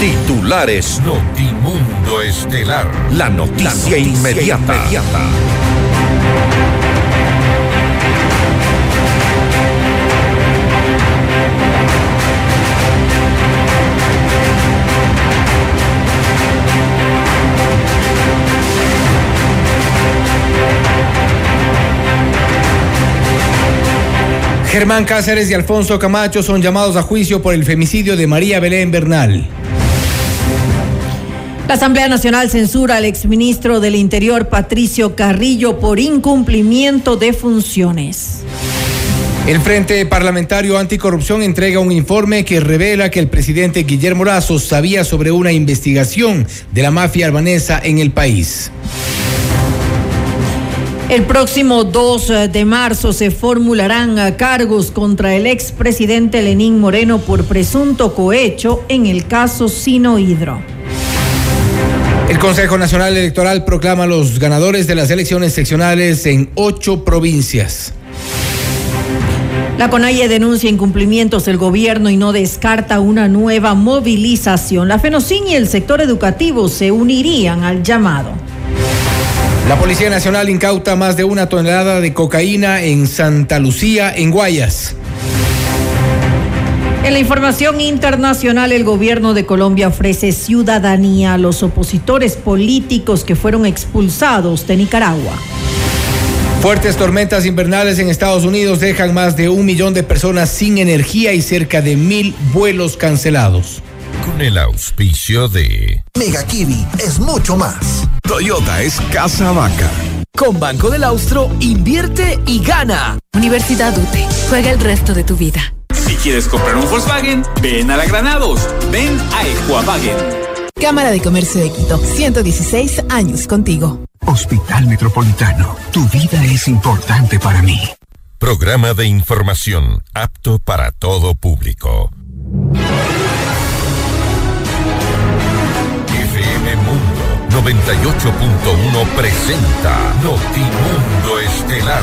Titulares Notimundo Estelar. La noticia, inmediata. inmediata. Germán Cáceres y Alfonso Camacho son llamados a juicio por el femicidio de María Belén Bernal. La Asamblea Nacional censura al exministro del Interior Patricio Carrillo por incumplimiento de funciones. El Frente Parlamentario Anticorrupción entrega un informe que revela que el presidente Guillermo Lazo sabía sobre una investigación de la mafia albanesa en el país. El próximo 2 eh, de marzo se formularán eh, cargos contra el expresidente Lenín Moreno por presunto cohecho en el caso Sino Hidro. El Consejo Nacional Electoral proclama los ganadores de las elecciones seccionales en ocho provincias. La CONAIE denuncia incumplimientos del gobierno y no descarta una nueva movilización. La FENOCIN y el sector educativo se unirían al llamado. La Policía Nacional incauta más de una tonelada de cocaína en Santa Lucía, en Guayas. En la información internacional, el gobierno de Colombia ofrece ciudadanía a los opositores políticos que fueron expulsados de Nicaragua. Fuertes tormentas invernales en Estados Unidos dejan más de un millón de personas sin energía y cerca de mil vuelos cancelados. Con el auspicio de Mega Kiwi es mucho más. Toyota es casa vaca. Con Banco del Austro, invierte y gana. Universidad UTE. Juega el resto de tu vida. Quieres comprar un Volkswagen, ven a la Granados. Ven a Equavagen. Cámara de Comercio de Quito. 116 años contigo. Hospital Metropolitano. Tu vida es importante para mí. Programa de información apto para todo público. FM Mundo 98.1 presenta Notimundo Estelar.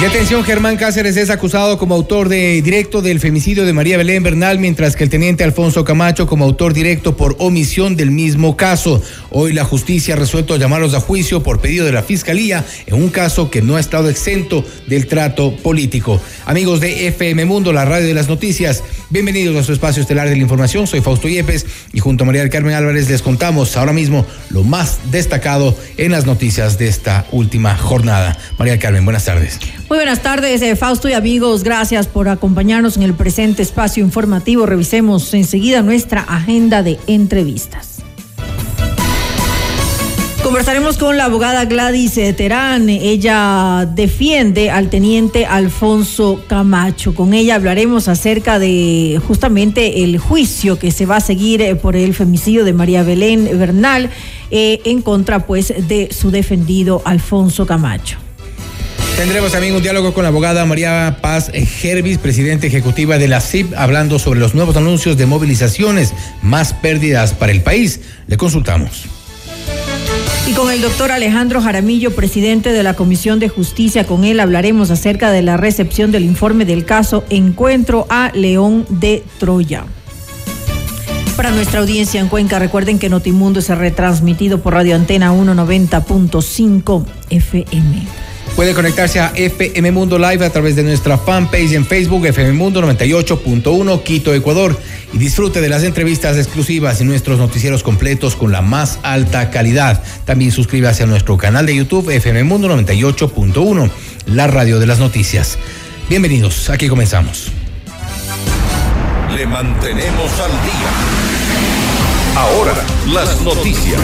Y atención, Germán Cáceres es acusado como autor directo del femicidio de María Belén Bernal, mientras que el teniente Alfonso Camacho como autor directo por omisión del mismo caso. Hoy la justicia ha resuelto llamarlos a juicio por pedido de la fiscalía en un caso que no ha estado exento del trato político. Amigos de FM Mundo, la radio de las noticias, bienvenidos a su espacio estelar de la información. Soy Fausto Yepes y junto a María del Carmen Álvarez les contamos ahora mismo lo más destacado en las noticias de esta última jornada. María del Carmen, buenas tardes. Muy buenas tardes, eh, Fausto y amigos. Gracias por acompañarnos en el presente espacio informativo. Revisemos enseguida nuestra agenda de entrevistas. Conversaremos con la abogada Gladys eh, Terán. Ella defiende al teniente Alfonso Camacho. Con ella hablaremos acerca de justamente el juicio que se va a seguir eh, por el femicidio de María Belén Bernal en contra pues de su defendido Alfonso Camacho. Tendremos también un diálogo con la abogada María Paz Gervis, presidenta ejecutiva de la CIP, hablando sobre los nuevos anuncios de movilizaciones, más pérdidas para el país. Le consultamos. Y con el doctor Alejandro Jaramillo, presidente de la Comisión de Justicia, con él hablaremos acerca de la recepción del informe del caso Encuentro a León de Troya. Para nuestra audiencia en Cuenca, recuerden que Notimundo es retransmitido por Radio Antena 190.5 FM. Puede conectarse a FM Mundo Live a través de nuestra fanpage en Facebook, FM Mundo 98.1 Quito, Ecuador. Y disfrute de las entrevistas exclusivas y nuestros noticieros completos con la más alta calidad. También suscríbase a nuestro canal de YouTube, FM Mundo 98.1, la radio de las noticias. Bienvenidos, aquí comenzamos. Le mantenemos al día. Ahora, las noticias.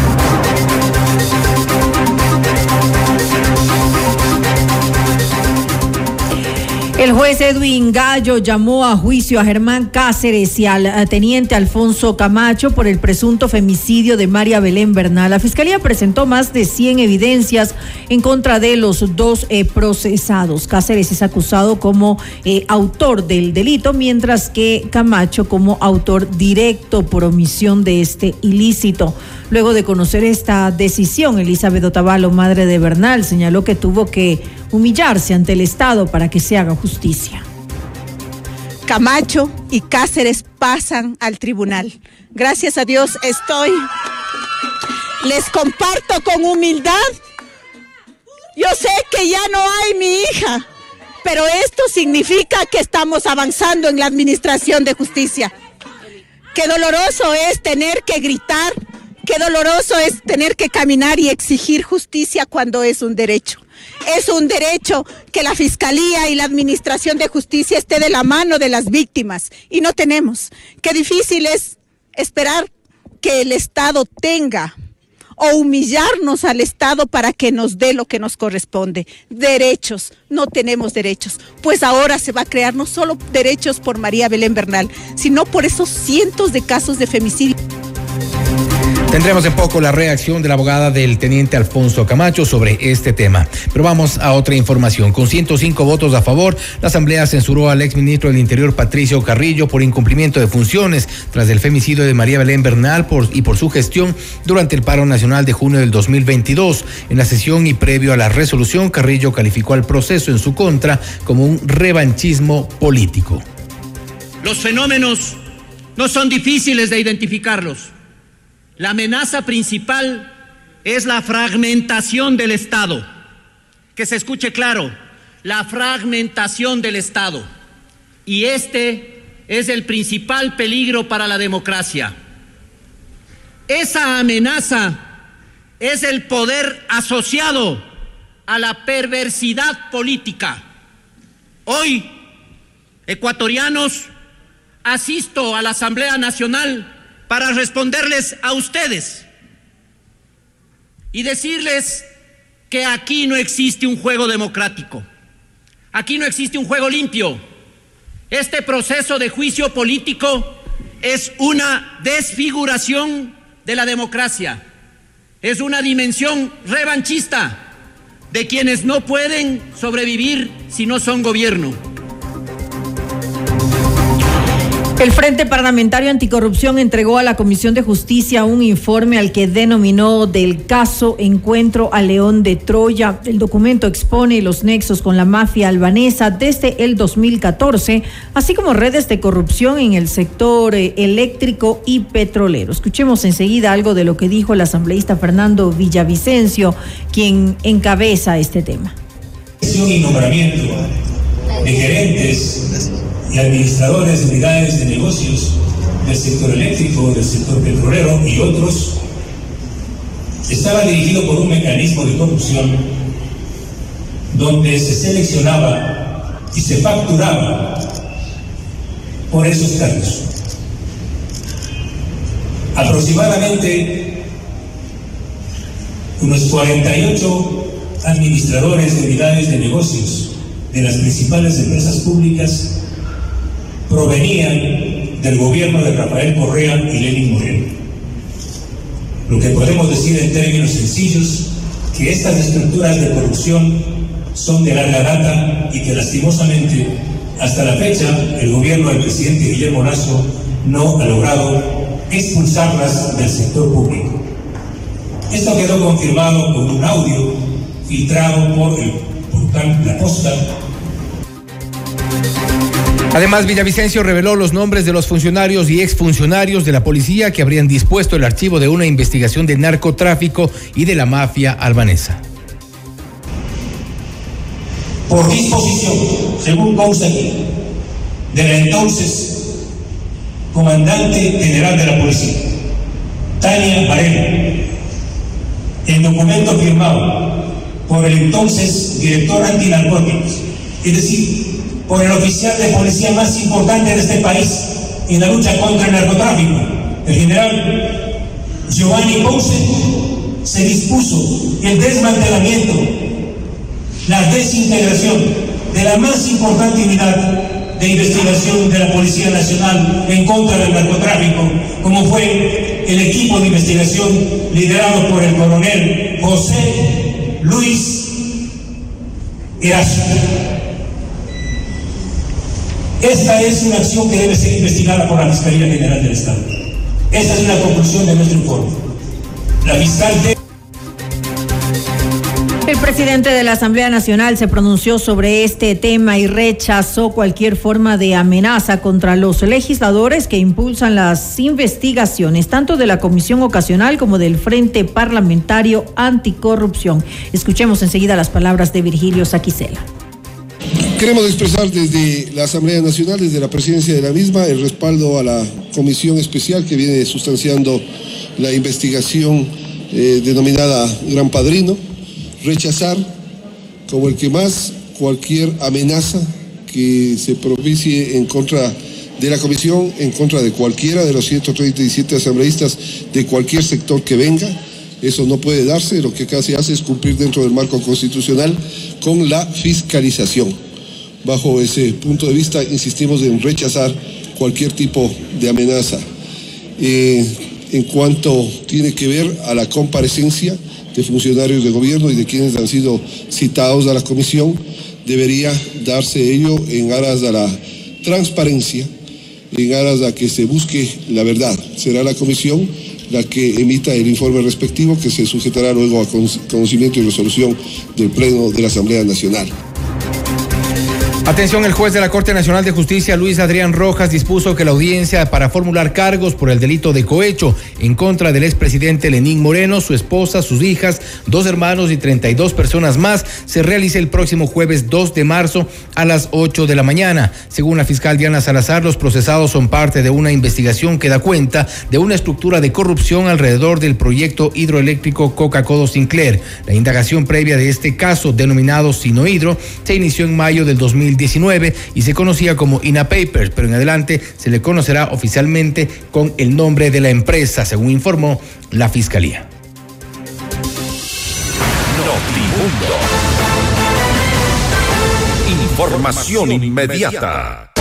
El juez Edwin Gallo llamó a juicio a Germán Cáceres y al eh, teniente Alfonso Camacho por el presunto femicidio de María Belén Bernal. La fiscalía presentó más de 100 evidencias en contra de los dos eh, procesados. Cáceres es acusado como eh, autor del delito, mientras que Camacho como autor directo por omisión de este ilícito. Luego de conocer esta decisión, Elizabeth Otavalo, madre de Bernal, señaló que tuvo que humillarse ante el Estado para que se haga justicia. Camacho y Cáceres pasan al tribunal. Gracias a Dios estoy. Les comparto con humildad. Yo sé que ya no hay mi hija, pero esto significa que estamos avanzando en la administración de justicia. Qué doloroso es tener que gritar, qué doloroso es tener que caminar y exigir justicia cuando es un derecho. Es un derecho que la Fiscalía y la Administración de Justicia esté de la mano de las víctimas y no tenemos. Qué difícil es esperar que el Estado tenga o humillarnos al Estado para que nos dé lo que nos corresponde. Derechos, no tenemos derechos. Pues ahora se va a crear no solo derechos por María Belén Bernal, sino por esos cientos de casos de femicidio. Tendremos en poco la reacción de la abogada del teniente Alfonso Camacho sobre este tema. Pero vamos a otra información. Con 105 votos a favor, la Asamblea censuró al exministro del Interior Patricio Carrillo por incumplimiento de funciones tras el femicidio de María Belén Bernal y por su gestión durante el paro nacional de junio del 2022. En la sesión y previo a la resolución, Carrillo calificó al proceso en su contra como un revanchismo político. Los fenómenos no son difíciles de identificarlos la amenaza principal es la fragmentación del Estado. Que se escuche claro, la fragmentación del Estado. Y este es el principal peligro para la democracia. Esa amenaza es el poder asociado a la perversidad política. Hoy, ecuatorianos, asisto a la Asamblea Nacional para responderles a ustedes y decirles que aquí no existe un juego democrático, aquí no existe un juego limpio. Este proceso de juicio político es una desfiguración de la democracia, es una dimensión revanchista de quienes no pueden sobrevivir si no son gobierno. El Frente Parlamentario Anticorrupción entregó a la Comisión de Justicia un informe al que denominó del caso Encuentro a León de Troya. El documento expone los nexos con la mafia albanesa desde el 2014, así como redes de corrupción en el sector eh, eléctrico y petrolero. Escuchemos enseguida algo de lo que dijo el asambleísta Fernando Villavicencio, quien encabeza este tema. Nombramiento de gerentes y administradores de unidades de negocios del sector eléctrico, del sector petrolero y otros, estaba dirigido por un mecanismo de corrupción donde se seleccionaba y se facturaba por esos cargos. Aproximadamente unos 48 administradores de unidades de negocios de las principales empresas públicas provenían del gobierno de Rafael Correa y Lenin Moreno. Lo que podemos decir en términos sencillos, que estas estructuras de corrupción son de larga data y que lastimosamente hasta la fecha el gobierno del presidente Guillermo Lazo no ha logrado expulsarlas del sector público. Esto quedó confirmado con un audio filtrado por el portal La Posta Además, Villavicencio reveló los nombres de los funcionarios y exfuncionarios de la policía que habrían dispuesto el archivo de una investigación de narcotráfico y de la mafia albanesa. Por disposición, según consta aquí, del entonces comandante general de la policía, Tania Varela, el documento firmado por el entonces director antinarcóticos, es decir, por el oficial de policía más importante de este país en la lucha contra el narcotráfico, el general Giovanni Ponce, se dispuso el desmantelamiento, la desintegración de la más importante unidad de investigación de la Policía Nacional en contra del narcotráfico, como fue el equipo de investigación liderado por el coronel José Luis Erasmo. Esta es una acción que debe ser investigada por la Fiscalía General del Estado. Esta es la conclusión de nuestro informe. La fiscal de... El presidente de la Asamblea Nacional se pronunció sobre este tema y rechazó cualquier forma de amenaza contra los legisladores que impulsan las investigaciones, tanto de la Comisión Ocasional como del Frente Parlamentario Anticorrupción. Escuchemos enseguida las palabras de Virgilio Saquicela. Queremos expresar desde la Asamblea Nacional, desde la presidencia de la misma, el respaldo a la comisión especial que viene sustanciando la investigación eh, denominada Gran Padrino, rechazar como el que más cualquier amenaza que se propicie en contra de la comisión, en contra de cualquiera de los 137 asambleístas de cualquier sector que venga. Eso no puede darse, lo que acá se hace es cumplir dentro del marco constitucional con la fiscalización. Bajo ese punto de vista, insistimos en rechazar cualquier tipo de amenaza. Eh, en cuanto tiene que ver a la comparecencia de funcionarios de gobierno y de quienes han sido citados a la comisión, debería darse ello en aras a la transparencia, en aras a que se busque la verdad. Será la comisión la que emita el informe respectivo que se sujetará luego a conocimiento y resolución del Pleno de la Asamblea Nacional. Atención, el juez de la Corte Nacional de Justicia, Luis Adrián Rojas, dispuso que la audiencia para formular cargos por el delito de cohecho en contra del expresidente Lenín Moreno, su esposa, sus hijas, dos hermanos y 32 personas más se realice el próximo jueves 2 de marzo a las 8 de la mañana. Según la fiscal Diana Salazar, los procesados son parte de una investigación que da cuenta de una estructura de corrupción alrededor del proyecto hidroeléctrico Coca-Cola Sinclair. La indagación previa de este caso, denominado Sinohidro, se inició en mayo del 2000 19 y se conocía como INA Papers, pero en adelante se le conocerá oficialmente con el nombre de la empresa, según informó la Fiscalía. Información inmediata.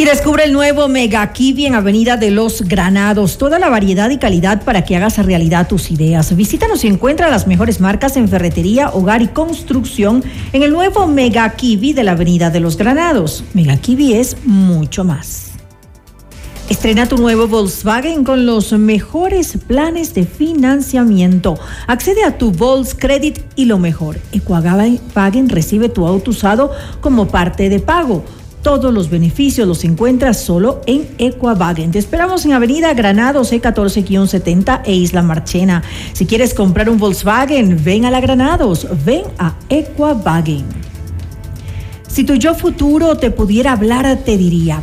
Y descubre el nuevo Mega Kiwi en Avenida de los Granados. Toda la variedad y calidad para que hagas realidad tus ideas. Visítanos y encuentra las mejores marcas en ferretería, hogar y construcción en el nuevo Mega Kiwi de la Avenida de los Granados. Mega Kiwi es mucho más. Estrena tu nuevo Volkswagen con los mejores planes de financiamiento. Accede a tu Volks Credit y lo mejor, Equavagen recibe tu auto usado como parte de pago. Todos los beneficios los encuentras solo en Equavagen. Te esperamos en Avenida Granados E14-70 e Isla Marchena. Si quieres comprar un Volkswagen, ven a la Granados, ven a Equavagen. Si tu yo futuro te pudiera hablar, te diría,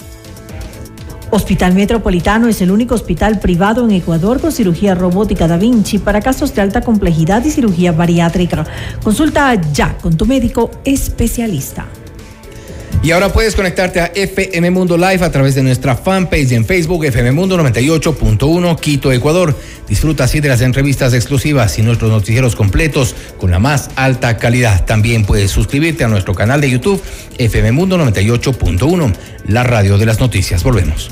Hospital Metropolitano es el único hospital privado en Ecuador con cirugía robótica Da Vinci para casos de alta complejidad y cirugía bariátrica. Consulta ya con tu médico especialista. Y ahora puedes conectarte a FM Mundo Live a través de nuestra fanpage en Facebook FM Mundo 98.1 Quito, Ecuador. Disfruta así de las entrevistas exclusivas y nuestros noticieros completos con la más alta calidad. También puedes suscribirte a nuestro canal de YouTube FM Mundo 98.1, la radio de las noticias. Volvemos.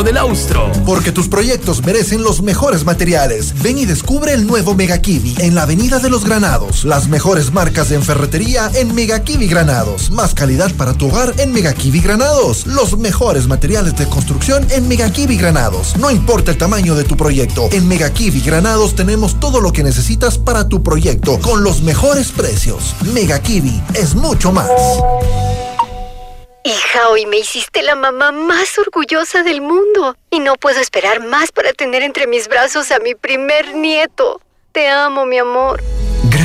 del Austro. Porque tus proyectos merecen los mejores materiales. Ven y descubre el nuevo Mega Kiwi en la Avenida de los Granados. Las mejores marcas de ferretería en Mega Kiwi Granados. Más calidad para tu hogar en Mega Kiwi Granados. Los mejores materiales de construcción en Mega Kiwi Granados. No importa el tamaño de tu proyecto. En Mega Kiwi Granados tenemos todo lo que necesitas para tu proyecto con los mejores precios. Mega Kiwi es mucho más. Hija, hoy me hiciste la mamá más orgullosa del mundo y no puedo esperar más para tener entre mis brazos a mi primer nieto. Te amo, mi amor.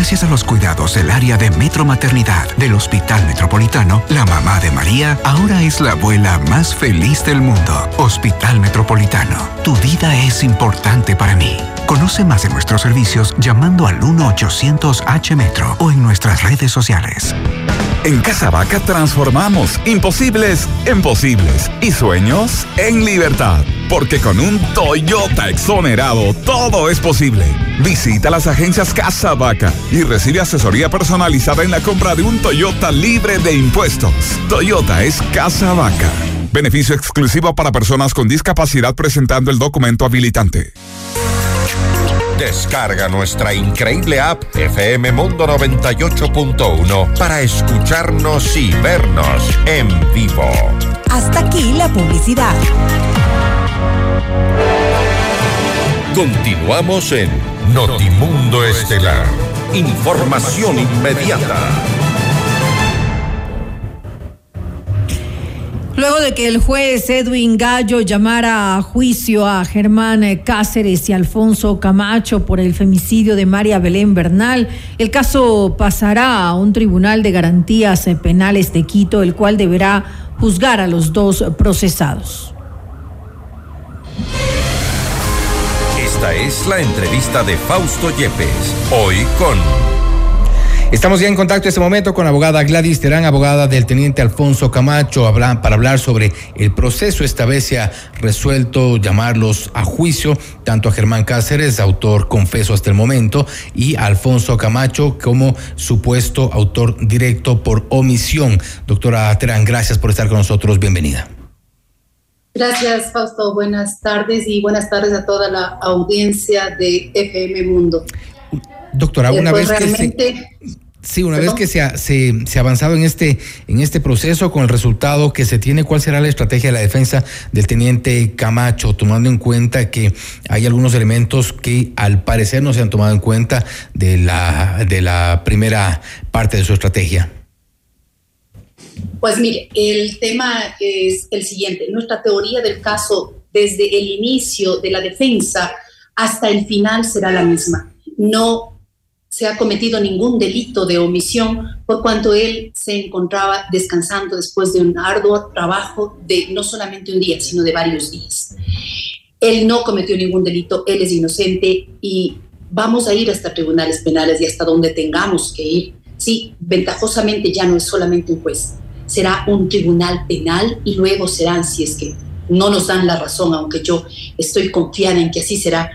Gracias a los cuidados del área de Metro Maternidad del Hospital Metropolitano, la mamá de María ahora es la abuela más feliz del mundo. Hospital Metropolitano, tu vida es importante para mí. Conoce más de nuestros servicios llamando al 1-800-H-Metro o en nuestras redes sociales. En Casa Vaca transformamos imposibles en posibles y sueños en libertad. Porque con un Toyota exonerado todo es posible. Visita las agencias Casa Vaca y recibe asesoría personalizada en la compra de un Toyota libre de impuestos. Toyota es Casa Vaca. Beneficio exclusivo para personas con discapacidad presentando el documento habilitante. Descarga nuestra increíble app FM Mundo 98.1 para escucharnos y vernos en vivo. Hasta aquí la publicidad. Continuamos en Notimundo Estelar. Información inmediata. Luego de que el juez Edwin Gallo llamara a juicio a Germán Cáceres y Alfonso Camacho por el femicidio de María Belén Bernal, el caso pasará a un tribunal de garantías penales de Quito, el cual deberá juzgar a los dos procesados. Esta es la entrevista de Fausto Yepes, hoy con... Estamos ya en contacto en este momento con la abogada Gladys Terán, abogada del teniente Alfonso Camacho, para hablar sobre el proceso. Esta vez se ha resuelto llamarlos a juicio, tanto a Germán Cáceres, autor confeso hasta el momento, y Alfonso Camacho como supuesto autor directo por omisión. Doctora Terán, gracias por estar con nosotros. Bienvenida. Gracias, Fausto. Buenas tardes y buenas tardes a toda la audiencia de FM Mundo. Doctora, una vez que se, sí, una vez que se ha, se, ha, avanzado en este en este proceso con el resultado que se tiene, ¿cuál será la estrategia de la defensa del teniente Camacho, tomando en cuenta que hay algunos elementos que al parecer no se han tomado en cuenta de la de la primera parte de su estrategia? Pues mire, el tema es el siguiente. Nuestra teoría del caso desde el inicio de la defensa hasta el final será la misma. No se ha cometido ningún delito de omisión por cuanto él se encontraba descansando después de un arduo trabajo de no solamente un día, sino de varios días. Él no cometió ningún delito, él es inocente y vamos a ir hasta tribunales penales y hasta donde tengamos que ir. Sí, ventajosamente ya no es solamente un juez, será un tribunal penal y luego serán, si es que no nos dan la razón, aunque yo estoy confiada en que así será,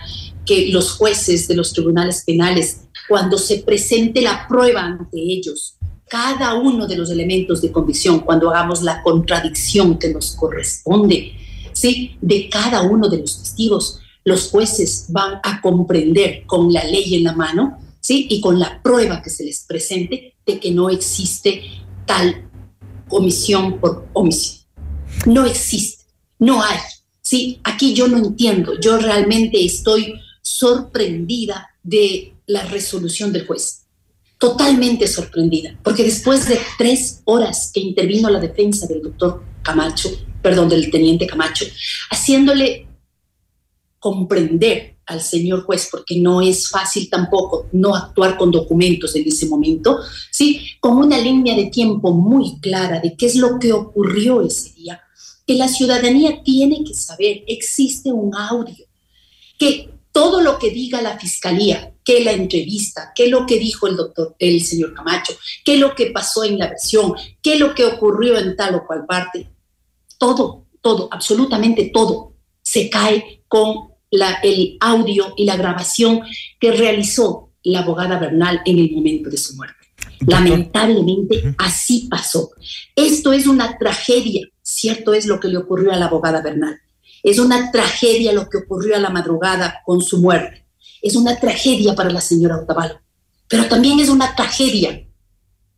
que los jueces de los tribunales penales, cuando se presente la prueba ante ellos, cada uno de los elementos de convicción, cuando hagamos la contradicción que nos corresponde, ¿sí? de cada uno de los testigos, los jueces van a comprender con la ley en la mano ¿sí? y con la prueba que se les presente de que no existe tal omisión por omisión. No existe, no hay. Sí, aquí yo no entiendo, yo realmente estoy sorprendida de la resolución del juez. Totalmente sorprendida, porque después de tres horas que intervino la defensa del doctor Camacho, perdón, del teniente Camacho, haciéndole comprender al señor juez, porque no es fácil tampoco no actuar con documentos en ese momento, ¿sí? Con una línea de tiempo muy clara de qué es lo que ocurrió ese día, que la ciudadanía tiene que saber, existe un audio, que todo lo que diga la fiscalía, que la entrevista, que lo que dijo el doctor, el señor Camacho, que lo que pasó en la versión, que lo que ocurrió en tal o cual parte, todo, todo, absolutamente todo, se cae con la, el audio y la grabación que realizó la abogada Bernal en el momento de su muerte. Lamentablemente, así pasó. Esto es una tragedia, cierto es lo que le ocurrió a la abogada Bernal. Es una tragedia lo que ocurrió a la madrugada con su muerte. Es una tragedia para la señora Otavalo, pero también es una tragedia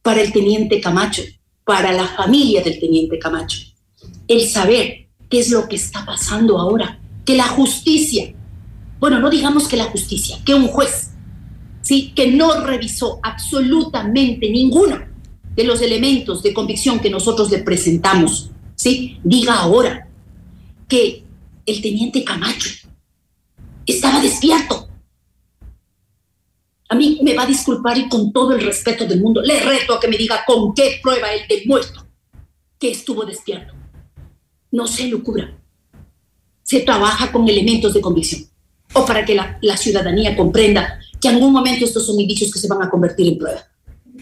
para el teniente Camacho, para la familia del teniente Camacho. El saber qué es lo que está pasando ahora, que la justicia, bueno, no digamos que la justicia, que un juez ¿sí? que no revisó absolutamente ninguno de los elementos de convicción que nosotros le presentamos, ¿sí? diga ahora que el teniente Camacho estaba despierto. A mí me va a disculpar y con todo el respeto del mundo, le reto a que me diga con qué prueba él demuestra que estuvo despierto. No se lo cubra. Se trabaja con elementos de convicción o para que la, la ciudadanía comprenda que en algún momento estos son indicios que se van a convertir en prueba.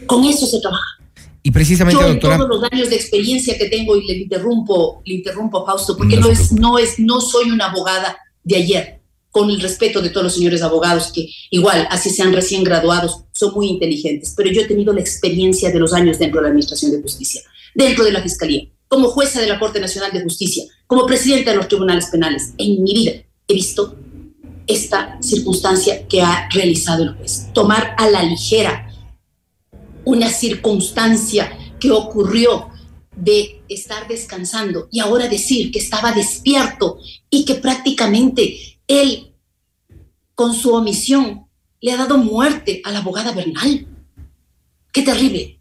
Con eso se trabaja. Y precisamente, Yo, doctora. Todos los años de experiencia que tengo, y le interrumpo, le interrumpo, Fausto, porque no, es, no, es, no soy una abogada de ayer, con el respeto de todos los señores abogados que, igual, así sean recién graduados, son muy inteligentes, pero yo he tenido la experiencia de los años dentro de la Administración de Justicia, dentro de la Fiscalía, como jueza de la Corte Nacional de Justicia, como presidenta de los tribunales penales. En mi vida he visto esta circunstancia que ha realizado el juez. Tomar a la ligera una circunstancia que ocurrió de estar descansando y ahora decir que estaba despierto y que prácticamente él, con su omisión, le ha dado muerte a la abogada Bernal. Qué terrible,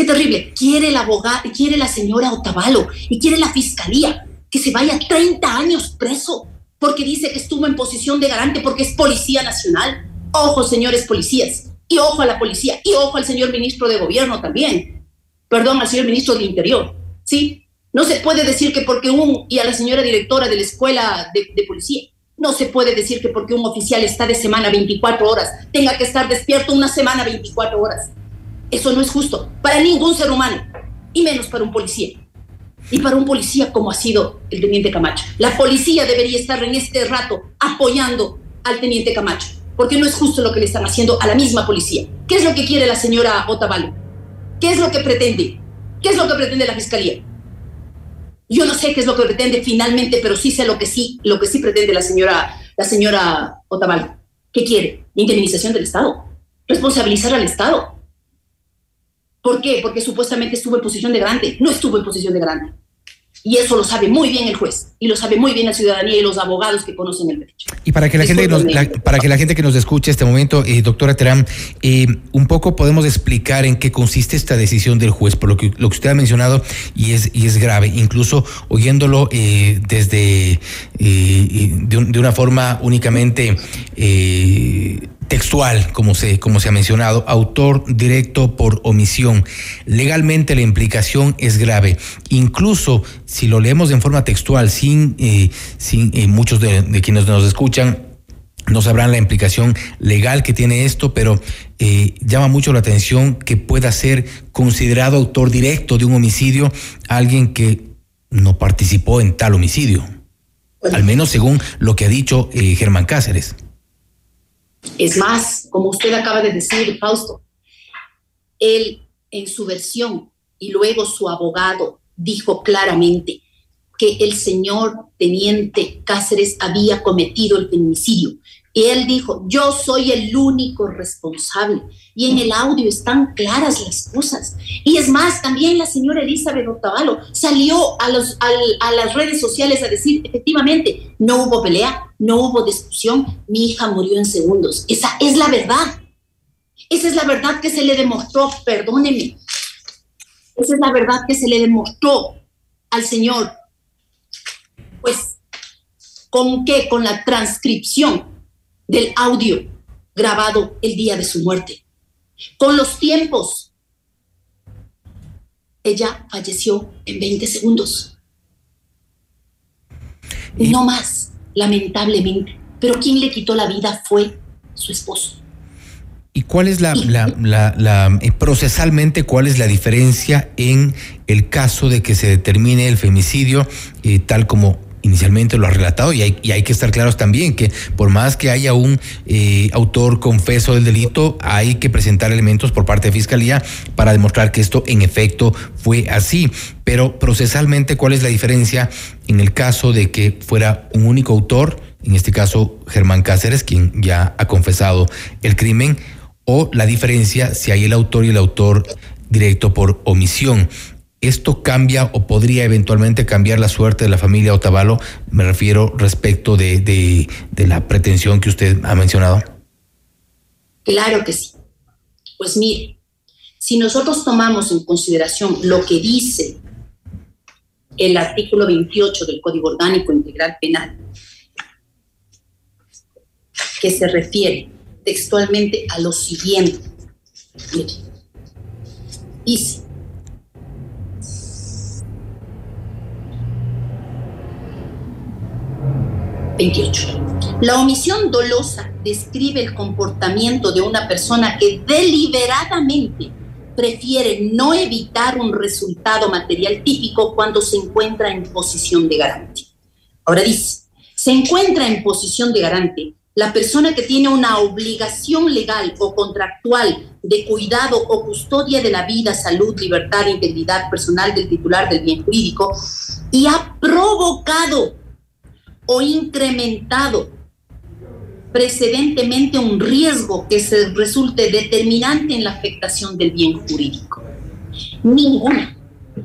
qué terrible. Quiere la abogada, quiere la señora Otavalo y quiere la fiscalía que se vaya 30 años preso porque dice que estuvo en posición de garante porque es policía nacional. Ojo, señores policías, y ojo a la policía, y ojo al señor ministro de gobierno también. Perdón, al señor ministro del Interior. ¿Sí? No se puede decir que porque un, y a la señora directora de la escuela de, de policía, no se puede decir que porque un oficial está de semana 24 horas, tenga que estar despierto una semana 24 horas. Eso no es justo para ningún ser humano, y menos para un policía y para un policía como ha sido el teniente Camacho. La policía debería estar en este rato apoyando al teniente Camacho, porque no es justo lo que le están haciendo a la misma policía. ¿Qué es lo que quiere la señora Otavalo? ¿Qué es lo que pretende? ¿Qué es lo que pretende la fiscalía? Yo no sé qué es lo que pretende finalmente, pero sí sé lo que sí, lo que sí pretende la señora, la señora Otavalo. ¿Qué quiere? Indemnización del Estado. Responsabilizar al Estado. ¿Por qué? Porque supuestamente estuvo en posición de grande. No estuvo en posición de grande. Y eso lo sabe muy bien el juez y lo sabe muy bien la ciudadanía y los abogados que conocen el derecho. Y para que la, gente, nos, la, para que la gente que nos escuche este momento, eh, doctora Terán, eh, un poco podemos explicar en qué consiste esta decisión del juez, por lo que, lo que usted ha mencionado y es, y es grave, incluso oyéndolo eh, desde de, un, de, una forma únicamente textual, como se, como se ha mencionado, autor directo por omisión. Legalmente la implicación es grave. Incluso si lo leemos en forma textual, sin, eh, sin eh, muchos de, de, quienes nos escuchan no sabrán la implicación legal que tiene esto, pero eh, llama mucho la atención que pueda ser considerado autor directo de un homicidio alguien que no participó en tal homicidio. Al menos según lo que ha dicho Germán Cáceres. Es más, como usted acaba de decir, Fausto, él en su versión y luego su abogado dijo claramente que el señor teniente Cáceres había cometido el feminicidio. Y él dijo, yo soy el único responsable. Y en el audio están claras las cosas. Y es más, también la señora Elizabeth Otavalo salió a, los, a, a las redes sociales a decir, efectivamente, no hubo pelea, no hubo discusión, mi hija murió en segundos. Esa es la verdad. Esa es la verdad que se le demostró, perdóneme. Esa es la verdad que se le demostró al señor. Pues, ¿con qué? Con la transcripción del audio grabado el día de su muerte. Con los tiempos, ella falleció en 20 segundos. No más, lamentablemente. Pero quien le quitó la vida fue su esposo. ¿Y cuál es la, la, la, la eh, procesalmente, cuál es la diferencia en el caso de que se determine el femicidio eh, tal como inicialmente lo ha relatado y hay, que estar claros también que por más que haya un eh, autor confeso del delito, hay que presentar elementos por parte de Fiscalía para demostrar que esto en efecto fue así. Pero procesalmente, ¿cuál es la diferencia en el caso de que fuera un único autor, en este caso Germán Cáceres, quien ya ha confesado el crimen, o la diferencia si hay el autor y el autor directo por omisión. ¿Esto cambia o podría eventualmente cambiar la suerte de la familia Otavalo? Me refiero respecto de, la pretensión que usted ha mencionado. Claro que sí. Pues mire, si nosotros tomamos en consideración lo que dice el artículo 28 del Código Orgánico Integral Penal, que se refiere textualmente a lo siguiente. Mire, dice, La omisión dolosa describe el comportamiento de una persona que deliberadamente prefiere no evitar un resultado material típico cuando se encuentra en posición de garante. Ahora dice, se encuentra en posición de garante la persona que tiene una obligación legal o contractual de cuidado o custodia de la vida, salud, libertad integridad personal del titular del bien jurídico y ha provocado o incrementado precedentemente un riesgo que se resulte determinante en la afectación del bien jurídico. Ninguno,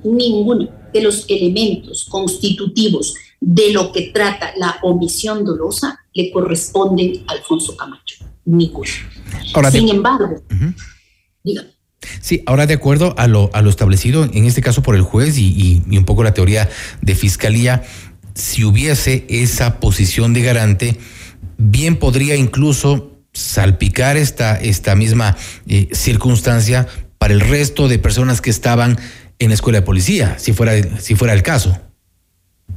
ninguno de los elementos constitutivos de lo que trata la omisión dolosa le corresponden a Alfonso Camacho. Ninguno. Sin embargo, dígame. Sí, ahora de acuerdo a lo, a lo establecido, en este caso por el juez y, y, un poco la teoría de fiscalía, si hubiese esa posición de garante, bien podría incluso salpicar esta, esta misma eh, circunstancia para el resto de personas que estaban en la escuela de policía, si fuera, si fuera el caso.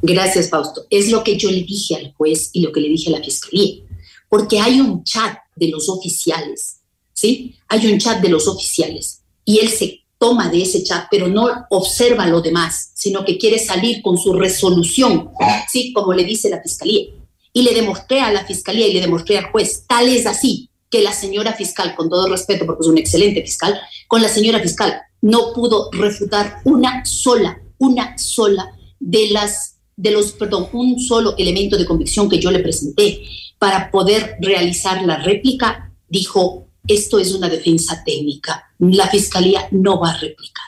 Gracias, Fausto. Es lo que yo le dije al juez y lo que le dije a la fiscalía, porque hay un chat de los oficiales, ¿sí? Hay un chat de los oficiales y él se toma de ese chat, pero no observa lo demás, sino que quiere salir con su resolución, ¿sí? Como le dice la fiscalía. Y le demostré a la fiscalía y le demostré al juez, tal es así que la señora fiscal, con todo respeto, porque es un excelente fiscal, con la señora fiscal no pudo refutar una sola, una sola de las de los, perdón, un solo elemento de convicción que yo le presenté para poder realizar la réplica, dijo, esto es una defensa técnica, la fiscalía no va a replicar.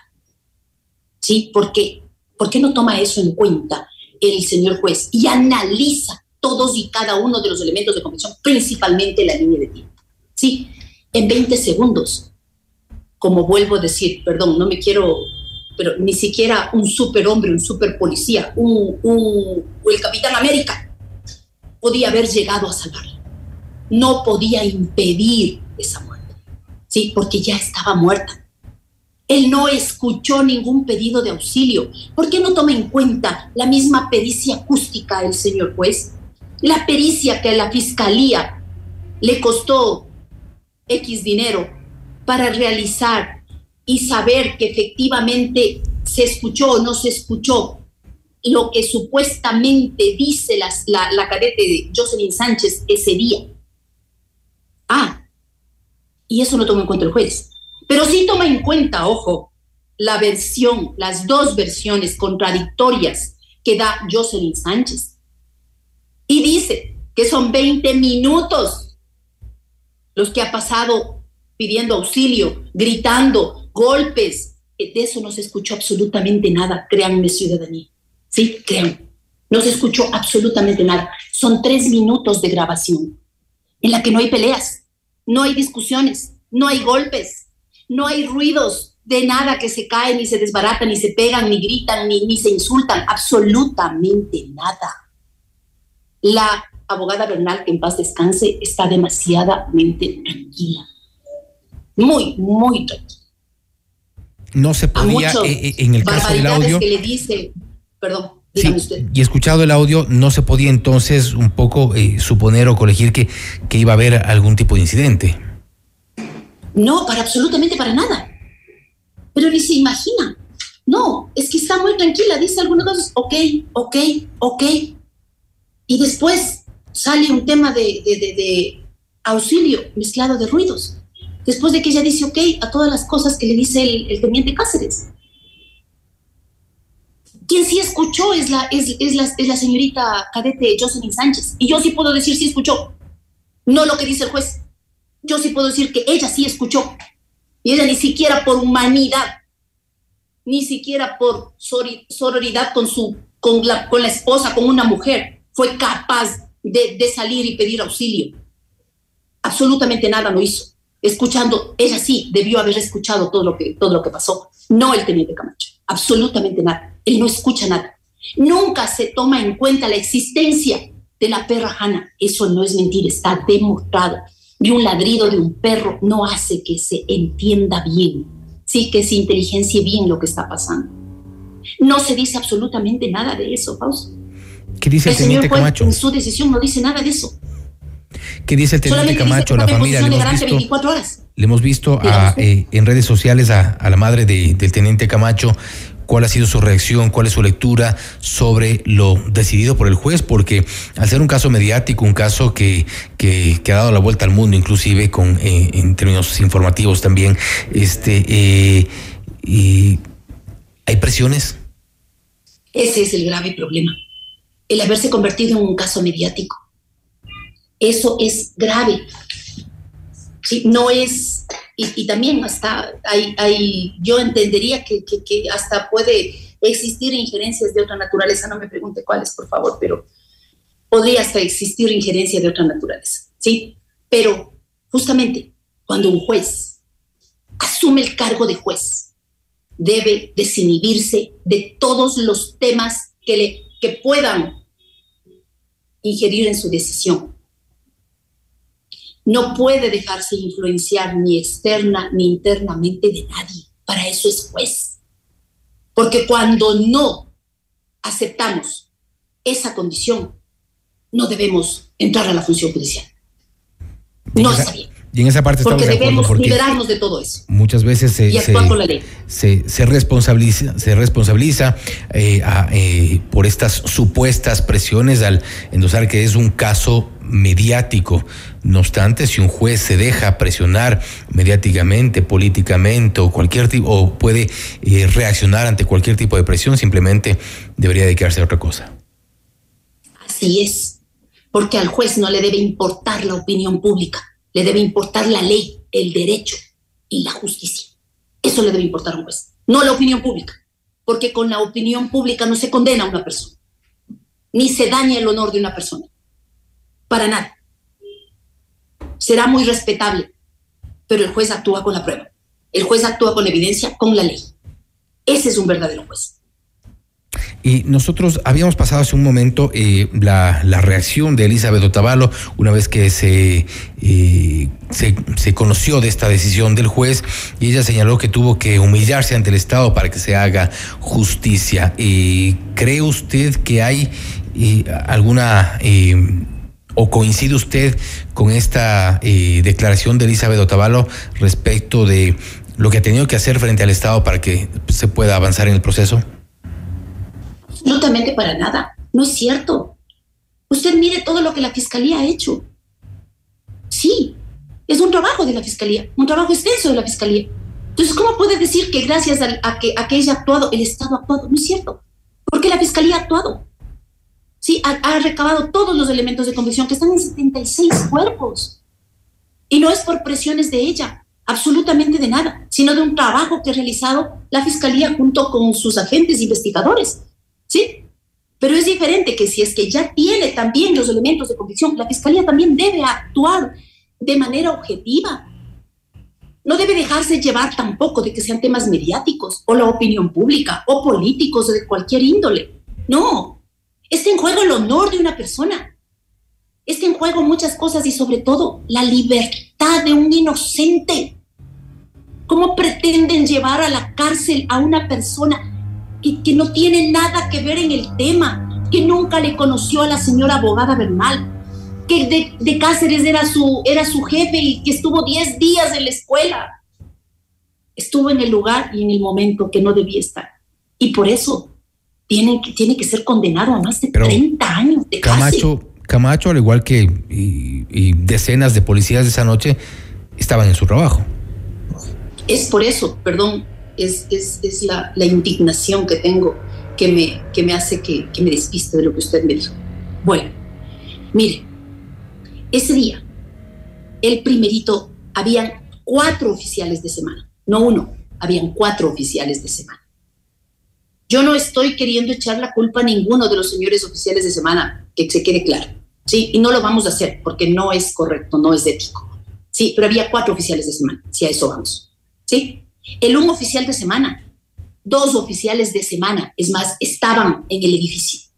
¿Sí? ¿Por qué? ¿Por qué no toma eso en cuenta el señor juez y analiza todos y cada uno de los elementos de convicción, principalmente la línea de tiempo? Sí, en 20 segundos, como vuelvo a decir, perdón, no me quiero pero ni siquiera un superhombre, un super policía, un, un, el Capitán América podía haber llegado a salvarla. No podía impedir esa muerte, ¿sí? Porque ya estaba muerta. Él no escuchó ningún pedido de auxilio. ¿Por qué no toma en cuenta la misma pericia acústica del señor juez? La pericia que a la fiscalía le costó X dinero para realizar y saber que efectivamente se escuchó o no se escuchó lo que supuestamente dice la, la cadete de Jocelyn Sánchez ese día. Ah, y eso no toma en cuenta el juez. Pero sí toma en cuenta, ojo, la versión, las dos versiones contradictorias que da Jocelyn Sánchez. Y dice que son 20 minutos los que ha pasado pidiendo auxilio, gritando, golpes. De eso no se escuchó absolutamente nada, créanme, ciudadanía. Sí, crean. No se escuchó absolutamente nada. Son tres minutos de grabación en la que no hay peleas, no hay discusiones, no hay golpes, no hay ruidos de nada que se caen, ni se desbaratan, ni se pegan, ni gritan, ni, ni se insultan, absolutamente nada. La abogada Bernal, que en paz descanse, está demasiadamente tranquila. Muy, muy tranquila no se podía eh, eh, en el caso del audio. que le dice, perdón, Usted. Y escuchado el audio, no se podía entonces un poco eh, suponer o colegir que, que iba a haber algún tipo de incidente. No, para absolutamente para nada. Pero ni se imagina. No, es que está muy tranquila, dice algunas cosas, ok, ok, ok. Y después sale un tema de, de, de, de auxilio mezclado de ruidos. Después de que ella dice ok a todas las cosas que le dice el, el teniente Cáceres. Quien sí escuchó es la, es, es, la, es la señorita cadete Jocelyn Sánchez. Y yo sí puedo decir sí escuchó. No lo que dice el juez. Yo sí puedo decir que ella sí escuchó. Y ella ni siquiera por humanidad, ni siquiera por sororidad con, su, con, la, con la esposa, con una mujer, fue capaz de, de salir y pedir auxilio. Absolutamente nada lo hizo. Escuchando, ella sí debió haber escuchado todo lo que, todo lo que pasó. No el teniente Camacho. Absolutamente nada. Él no escucha nada. Nunca se toma en cuenta la existencia de la perra Hanna. Eso no es mentira, está demostrado. Y un ladrido de un perro no hace que se entienda bien, sí que se inteligencie bien lo que está pasando. No se dice absolutamente nada de eso, Fausto. ¿Qué dice el, el señor teniente juez Camacho? en su decisión no dice nada de eso. ¿Qué dice el teniente Solamente Camacho? La familia le hemos visto, 24 horas. le hemos visto a, eh, en redes sociales a, a la madre de- del teniente Camacho. ¿Cuál ha sido su reacción? ¿Cuál es su lectura sobre lo decidido por el juez? Porque al ser un caso mediático, un caso que, que, ha dado la vuelta al mundo, inclusive con eh, en términos informativos también, este, eh, hay presiones. Ese es el grave problema. El haberse convertido en un caso mediático. Eso es grave. No es, y, también hasta hay, yo entendería que hasta puede existir injerencias de otra naturaleza, no me pregunte cuáles, por favor, pero podría hasta existir injerencia de otra naturaleza, ¿sí? Pero justamente cuando un juez asume el cargo de juez, debe desinhibirse de todos los temas que, le, que puedan ingerir en su decisión. No puede dejarse influenciar ni externa ni internamente de nadie. Para eso es juez. Porque cuando no aceptamos esa condición, no debemos entrar a la función judicial. No está bien. Y en esa parte estamos Porque de acuerdo debemos porque liberarnos de todo eso muchas veces se, y se, la ley. se, se responsabiliza, se responsabiliza eh, a, eh, por estas supuestas presiones al endosar que es un caso mediático. No obstante, si un juez se deja presionar mediáticamente, políticamente o cualquier tipo, puede eh, reaccionar ante cualquier tipo de presión, simplemente debería dedicarse a otra cosa. Así es, porque al juez no le debe importar la opinión pública, le debe importar la ley, el derecho y la justicia. Eso le debe importar a un juez, no la opinión pública, porque con la opinión pública no se condena a una persona, ni se daña el honor de una persona, para nada. Será muy respetable, pero el juez actúa con la prueba, el juez actúa con evidencia, con la ley. Ese es un verdadero juez. Y nosotros habíamos pasado hace un momento eh, la, la reacción de Elizabeth Otavalo una vez que se, eh, se, se conoció de esta decisión del juez y ella señaló que tuvo que humillarse ante el Estado para que se haga justicia. Eh, ¿Cree usted que hay alguna... ¿O coincide usted con esta eh, declaración de Elizabeth Otavalo respecto de lo que ha tenido que hacer frente al Estado para que se pueda avanzar en el proceso? Absolutamente para nada. No es cierto. Usted mire todo lo que la fiscalía ha hecho. Sí, es un trabajo de la fiscalía, un trabajo extenso de la fiscalía. Entonces, ¿cómo puede decir que gracias a, a que, a que ella ha actuado, el Estado ha actuado? No es cierto. Porque la fiscalía ha actuado. Sí, ha, recabado todos los elementos de convicción que están en 76 cuerpos. Y no es por presiones de ella, absolutamente de nada, sino de un trabajo que ha realizado la fiscalía junto con sus agentes investigadores. ¿sí? Pero es diferente que si es que ya tiene también los elementos de convicción, la fiscalía también debe actuar de manera objetiva. No debe dejarse llevar tampoco de que sean temas mediáticos o la opinión pública o políticos o de cualquier índole. No, está en juego el honor de una persona. Está en juego muchas cosas y sobre todo la libertad de un inocente. ¿Cómo pretenden llevar a la cárcel a una persona que, no tiene nada que ver en el tema, que nunca le conoció a la señora abogada Bernal, que de, de Cáceres era su, era su jefe y que estuvo 10 días en la escuela. Estuvo en el lugar y en el momento que no debía estar. Y por eso tiene, que- tiene que ser condenado a más de 30 años de cárcel. Camacho, Camacho, al igual que y- y decenas de policías de esa noche, estaban en su trabajo. Es por eso, perdón, es, es, es la, la indignación que tengo que me, que me hace que, que me despiste de lo que usted me dijo. Bueno, mire, ese día, el primerito, habían cuatro oficiales de semana, no uno, habían cuatro oficiales de semana. Yo no estoy queriendo echar la culpa a ninguno de los señores oficiales de semana, que se quede claro, ¿sí? Y no lo vamos a hacer porque no es correcto, no es ético. Sí, pero había cuatro oficiales de semana, si a eso vamos. ¿sí? El un oficial de semana, dos oficiales de semana, es más, estaban en el edificio.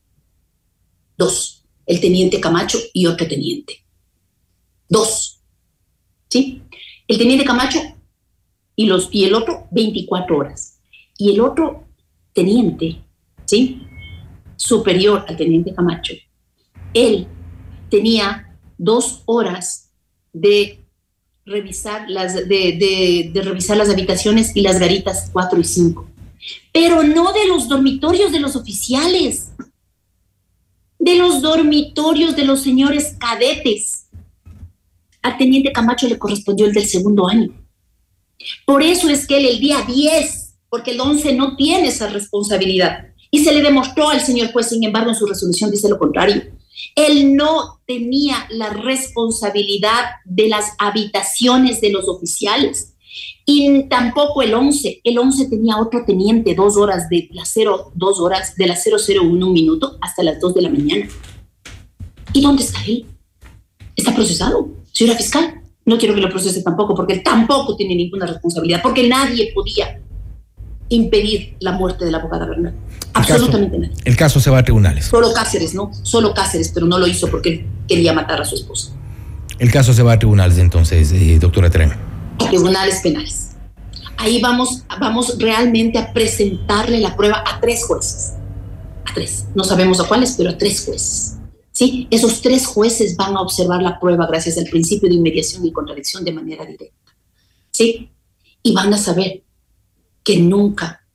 Dos, el teniente Camacho y otro teniente. Dos, ¿sí? El teniente Camacho y, los, y el otro 24 horas. Y el otro teniente, ¿sí? Superior al teniente Camacho, él tenía dos horas de revisar las, de, revisar las habitaciones y las garitas 4 y 5. Pero no de los dormitorios de los oficiales, de los dormitorios de los señores cadetes. Al teniente Camacho le correspondió el del segundo año. Por eso es que él el día 10, porque el 11 no tiene esa responsabilidad. Y se le demostró al señor juez, sin embargo, en su resolución dice lo contrario. Él no tenía la responsabilidad de las habitaciones de los oficiales y tampoco el 11. El 11 tenía otro teniente dos horas de las 0, dos horas de las 001 un minuto hasta las 2 de la mañana. ¿Y dónde está él? Está procesado, señora fiscal. No quiero que lo procese tampoco porque él tampoco tiene ninguna responsabilidad porque nadie podía impedir la muerte de la abogada Bernal. Absolutamente nadie. El caso se va a tribunales. Solo Cáceres, ¿no? Solo Cáceres, pero no lo hizo porque quería matar a su esposa. El caso se va a tribunales entonces, eh, doctora Terán. Tribunales penales. Ahí vamos, vamos realmente a presentarle la prueba a tres jueces. A tres. No sabemos a cuáles, pero a tres jueces. ¿Sí? Esos tres jueces van a observar la prueba gracias al principio de inmediación y contradicción de manera directa. ¿Sí? Y van a saber que nunca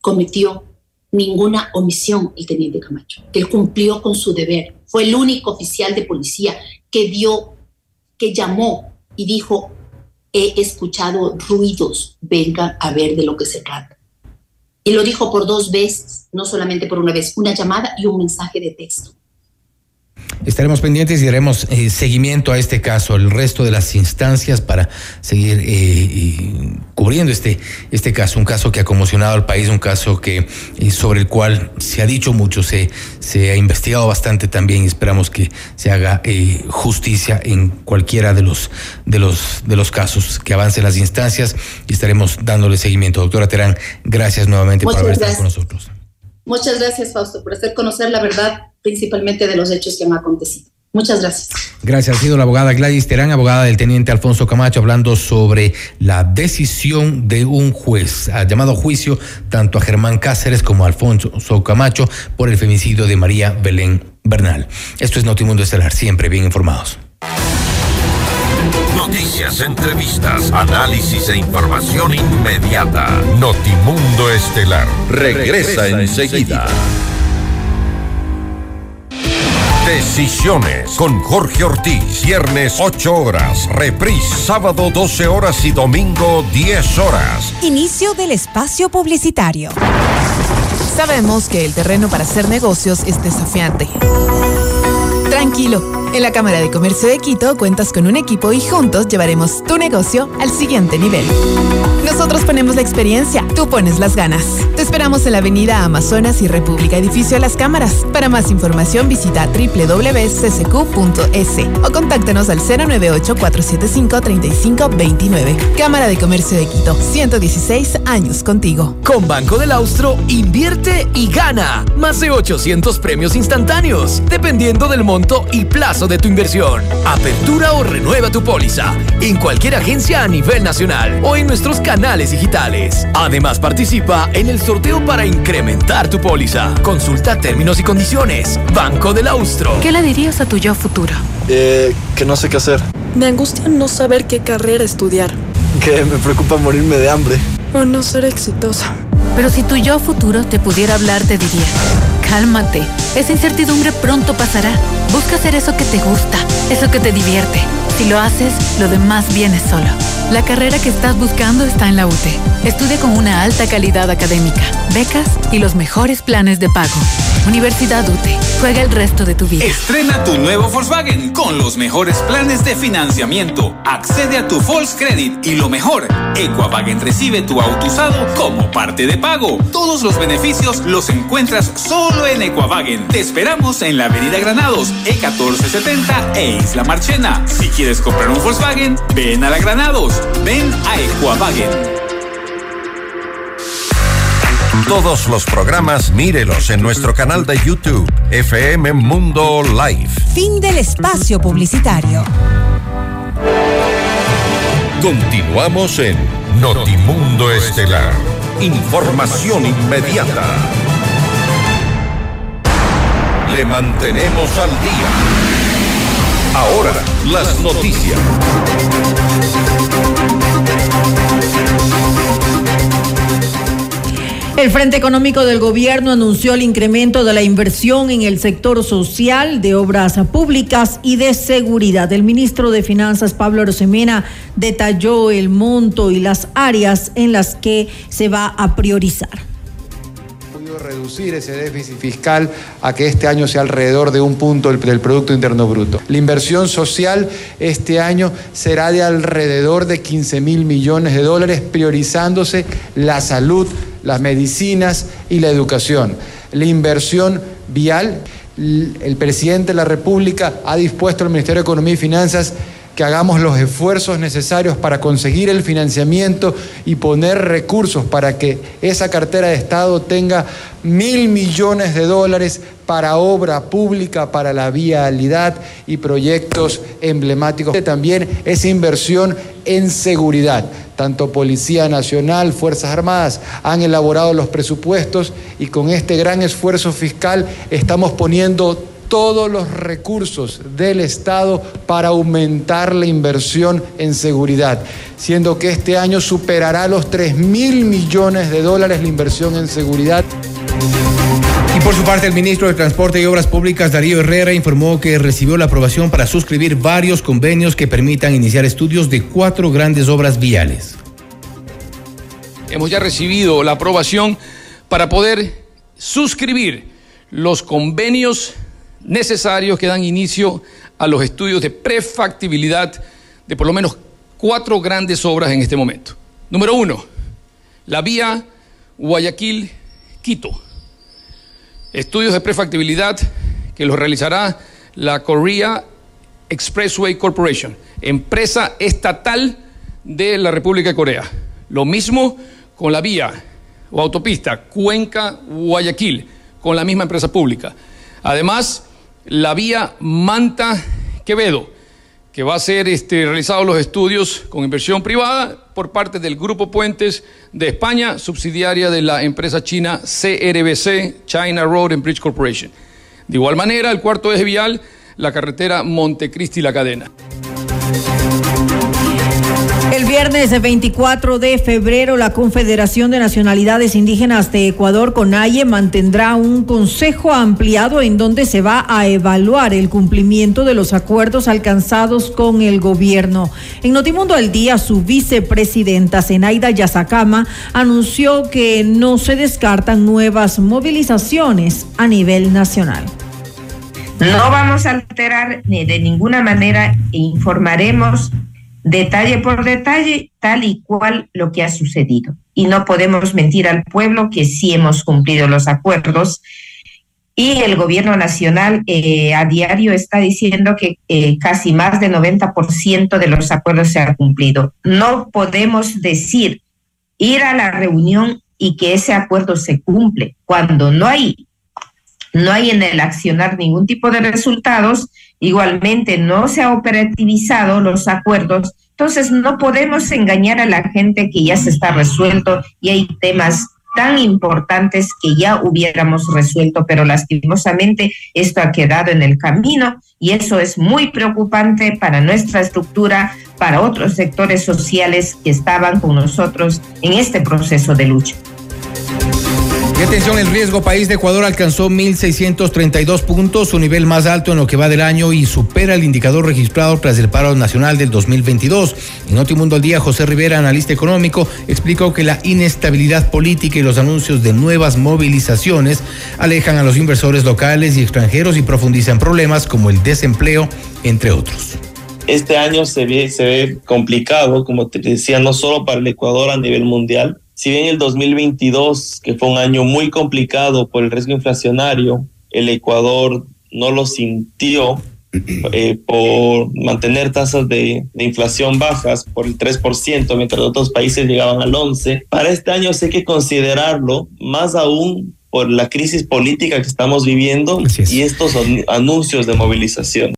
cometió ninguna omisión el teniente Camacho, que él cumplió con su deber. Fue el único oficial de policía que dio, que llamó y dijo, he escuchado ruidos, vengan a ver de lo que se trata. Y lo dijo por dos veces, no solamente por una vez, una llamada y un mensaje de texto. Estaremos pendientes y daremos eh, seguimiento a este caso, el resto de las instancias para seguir eh, cubriendo este, este caso, un caso que ha conmocionado al país, un caso que eh, sobre el cual se ha dicho mucho, se, se ha investigado bastante también y esperamos que se haga justicia en cualquiera de los, de, los, de los casos, que avancen las instancias y estaremos dándole seguimiento. Doctora Terán, gracias nuevamente Muchas por haber estado con nosotros. Muchas gracias, Fausto, por hacer conocer la verdad, principalmente de los hechos que han acontecido. Muchas gracias. Gracias. Ha sido la abogada Gladys Terán, abogada del teniente Alfonso Camacho, hablando sobre la decisión de un juez. Ha llamado a juicio tanto a Germán Cáceres como a Alfonso Camacho por el femicidio de María Belén Bernal. Esto es Notimundo Estelar, siempre bien informados. Noticias, entrevistas, análisis e información inmediata. Notimundo Estelar regresa enseguida. Decisiones con Jorge Ortiz. Viernes 8 horas. Reprise sábado 12 horas y domingo 10 horas. Inicio del espacio publicitario. Sabemos que el terreno para hacer negocios es desafiante. Tranquilo, en la Cámara de Comercio de Quito cuentas con un equipo y juntos llevaremos tu negocio al siguiente nivel. Nosotros ponemos la experiencia, tú pones las ganas. Te esperamos en la Avenida Amazonas y República Edificio Las Cámaras. Para más información visita www.ccq.es o contáctanos al 098-475-3529. Cámara de Comercio de Quito, 116 años contigo. Con Banco del Austro, invierte y gana. Más de 800 premios instantáneos, dependiendo del monto y plazo plazo de tu inversión. Apertura o renueva tu póliza en cualquier agencia a nivel nacional o en nuestros canales digitales. Además, participa en el sorteo para incrementar tu póliza. Consulta términos y condiciones. Banco del Austro. ¿Qué le dirías a tu yo futuro? Eh, que no sé qué hacer. Me angustia no saber qué carrera estudiar. Que me preocupa morirme de hambre. O no ser exitosa. Pero si tu yo futuro te pudiera hablar, te diría, cálmate, esa incertidumbre pronto pasará. Busca hacer eso que te gusta, eso que te divierte. Si lo haces, lo demás viene solo. La carrera que estás buscando está en la UTE. Estudia con una alta calidad académica, becas y los mejores planes de pago. Universidad UTE. Juega el resto de tu vida. Estrena tu nuevo Volkswagen con los mejores planes de financiamiento. Accede a tu Volks Credit y lo mejor, Equavagen recibe tu auto usado como parte de pago. Todos los beneficios los encuentras solo en Equavagen. Te esperamos en la Avenida Granados, E1470 e Isla Marchena. Si quieres comprar un Volkswagen, ven a la Granados. Ven a Equavagen. Todos los programas mírelos en nuestro canal de YouTube, FM Mundo Live. Fin del espacio publicitario. Continuamos en Notimundo Estelar. Información inmediata. Le mantenemos al día. Ahora, las noticias. El Frente Económico del Gobierno anunció el incremento de la inversión en el sector social, de obras públicas y de seguridad. El ministro de Finanzas, Pablo Rosemena, detalló el monto y las áreas en las que se va a priorizar reducir ese déficit fiscal a que este año sea alrededor de un punto del, Producto Interno Bruto. La inversión social este año será de alrededor de 15 mil millones de dólares, priorizándose la salud, las medicinas y la educación. La inversión vial, el presidente de la República ha dispuesto al Ministerio de Economía y Finanzas que hagamos los esfuerzos necesarios para conseguir el financiamiento y poner recursos para que esa cartera de Estado tenga mil millones de dólares para obra pública, para la vialidad y proyectos emblemáticos. También esa inversión en seguridad. Tanto Policía Nacional, Fuerzas Armadas han elaborado los presupuestos y con este gran esfuerzo fiscal estamos poniendo todos los recursos del Estado para aumentar la inversión en seguridad, siendo que este año superará los 3 mil millones de dólares la inversión en seguridad. Y por su parte, el ministro de Transporte y Obras Públicas, Darío Herrera, informó que recibió la aprobación para suscribir varios convenios que permitan iniciar estudios de cuatro grandes obras viales. Hemos ya recibido la aprobación para poder suscribir los convenios necesarios que dan inicio a los estudios de prefactibilidad de por lo menos cuatro grandes obras en este momento. Número uno, la vía Guayaquil-Quito. Estudios de prefactibilidad que los realizará la Korea Expressway Corporation, empresa estatal de la República de Corea. Lo mismo con la vía o autopista Cuenca-Guayaquil, con la misma empresa pública. Además, la vía Manta-Quevedo, que va a ser este, realizados los estudios con inversión privada por parte del Grupo Puentes de España, subsidiaria de la empresa china CRBC, China Road and Bridge Corporation. De igual manera, el cuarto eje vial, la carretera Montecristi-La Cadena. El viernes 24 de febrero, la Confederación de Nacionalidades Indígenas de Ecuador, CONAIE, mantendrá un consejo ampliado en donde se va a evaluar el cumplimiento de los acuerdos alcanzados con el gobierno. En Notimundo al Día, su vicepresidenta, Zenaida Yazacama, anunció que no se descartan nuevas movilizaciones a nivel nacional. No vamos a alterar ni de ninguna manera e informaremos detalle por detalle, tal y cual lo que ha sucedido. Y no podemos mentir al pueblo que sí hemos cumplido los acuerdos. Y el gobierno nacional eh, a diario está diciendo que eh, casi más del 90% de los acuerdos se han cumplido. No podemos decir ir a la reunión y que ese acuerdo se cumple cuando no hay no hay en el accionar ningún tipo de resultados, igualmente no se ha operativizado los acuerdos, entonces no podemos engañar a la gente que ya se está resuelto y hay temas tan importantes que ya hubiéramos resuelto, pero lastimosamente esto ha quedado en el camino y eso es muy preocupante para nuestra estructura, para otros sectores sociales que estaban con nosotros en este proceso de lucha. Y atención, el riesgo país de Ecuador alcanzó 1.632 puntos, su nivel más alto en lo que va del año y supera el indicador registrado tras el paro nacional del 2022. En Notimundo al Día, José Rivera, analista económico, explicó que la inestabilidad política y los anuncios de nuevas movilizaciones alejan a los inversores locales y extranjeros y profundizan problemas como el desempleo, entre otros. Este año se ve, se ve complicado, como te decía, no solo para el Ecuador a nivel mundial, si bien el 2022, que fue un año muy complicado por el riesgo inflacionario, el Ecuador no lo sintió eh, por mantener tasas de, de, inflación bajas por el 3%, mientras otros países llegaban al 11%. Para este año sí hay que considerarlo, más aún por la crisis política que estamos viviendo y estos anuncios de movilización.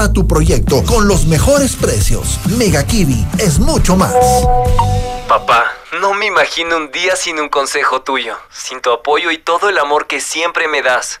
para tu proyecto con los mejores precios. Mega Kiwi es mucho más. Papá, no me imagino un día sin un consejo tuyo, sin tu apoyo y todo el amor que siempre me das.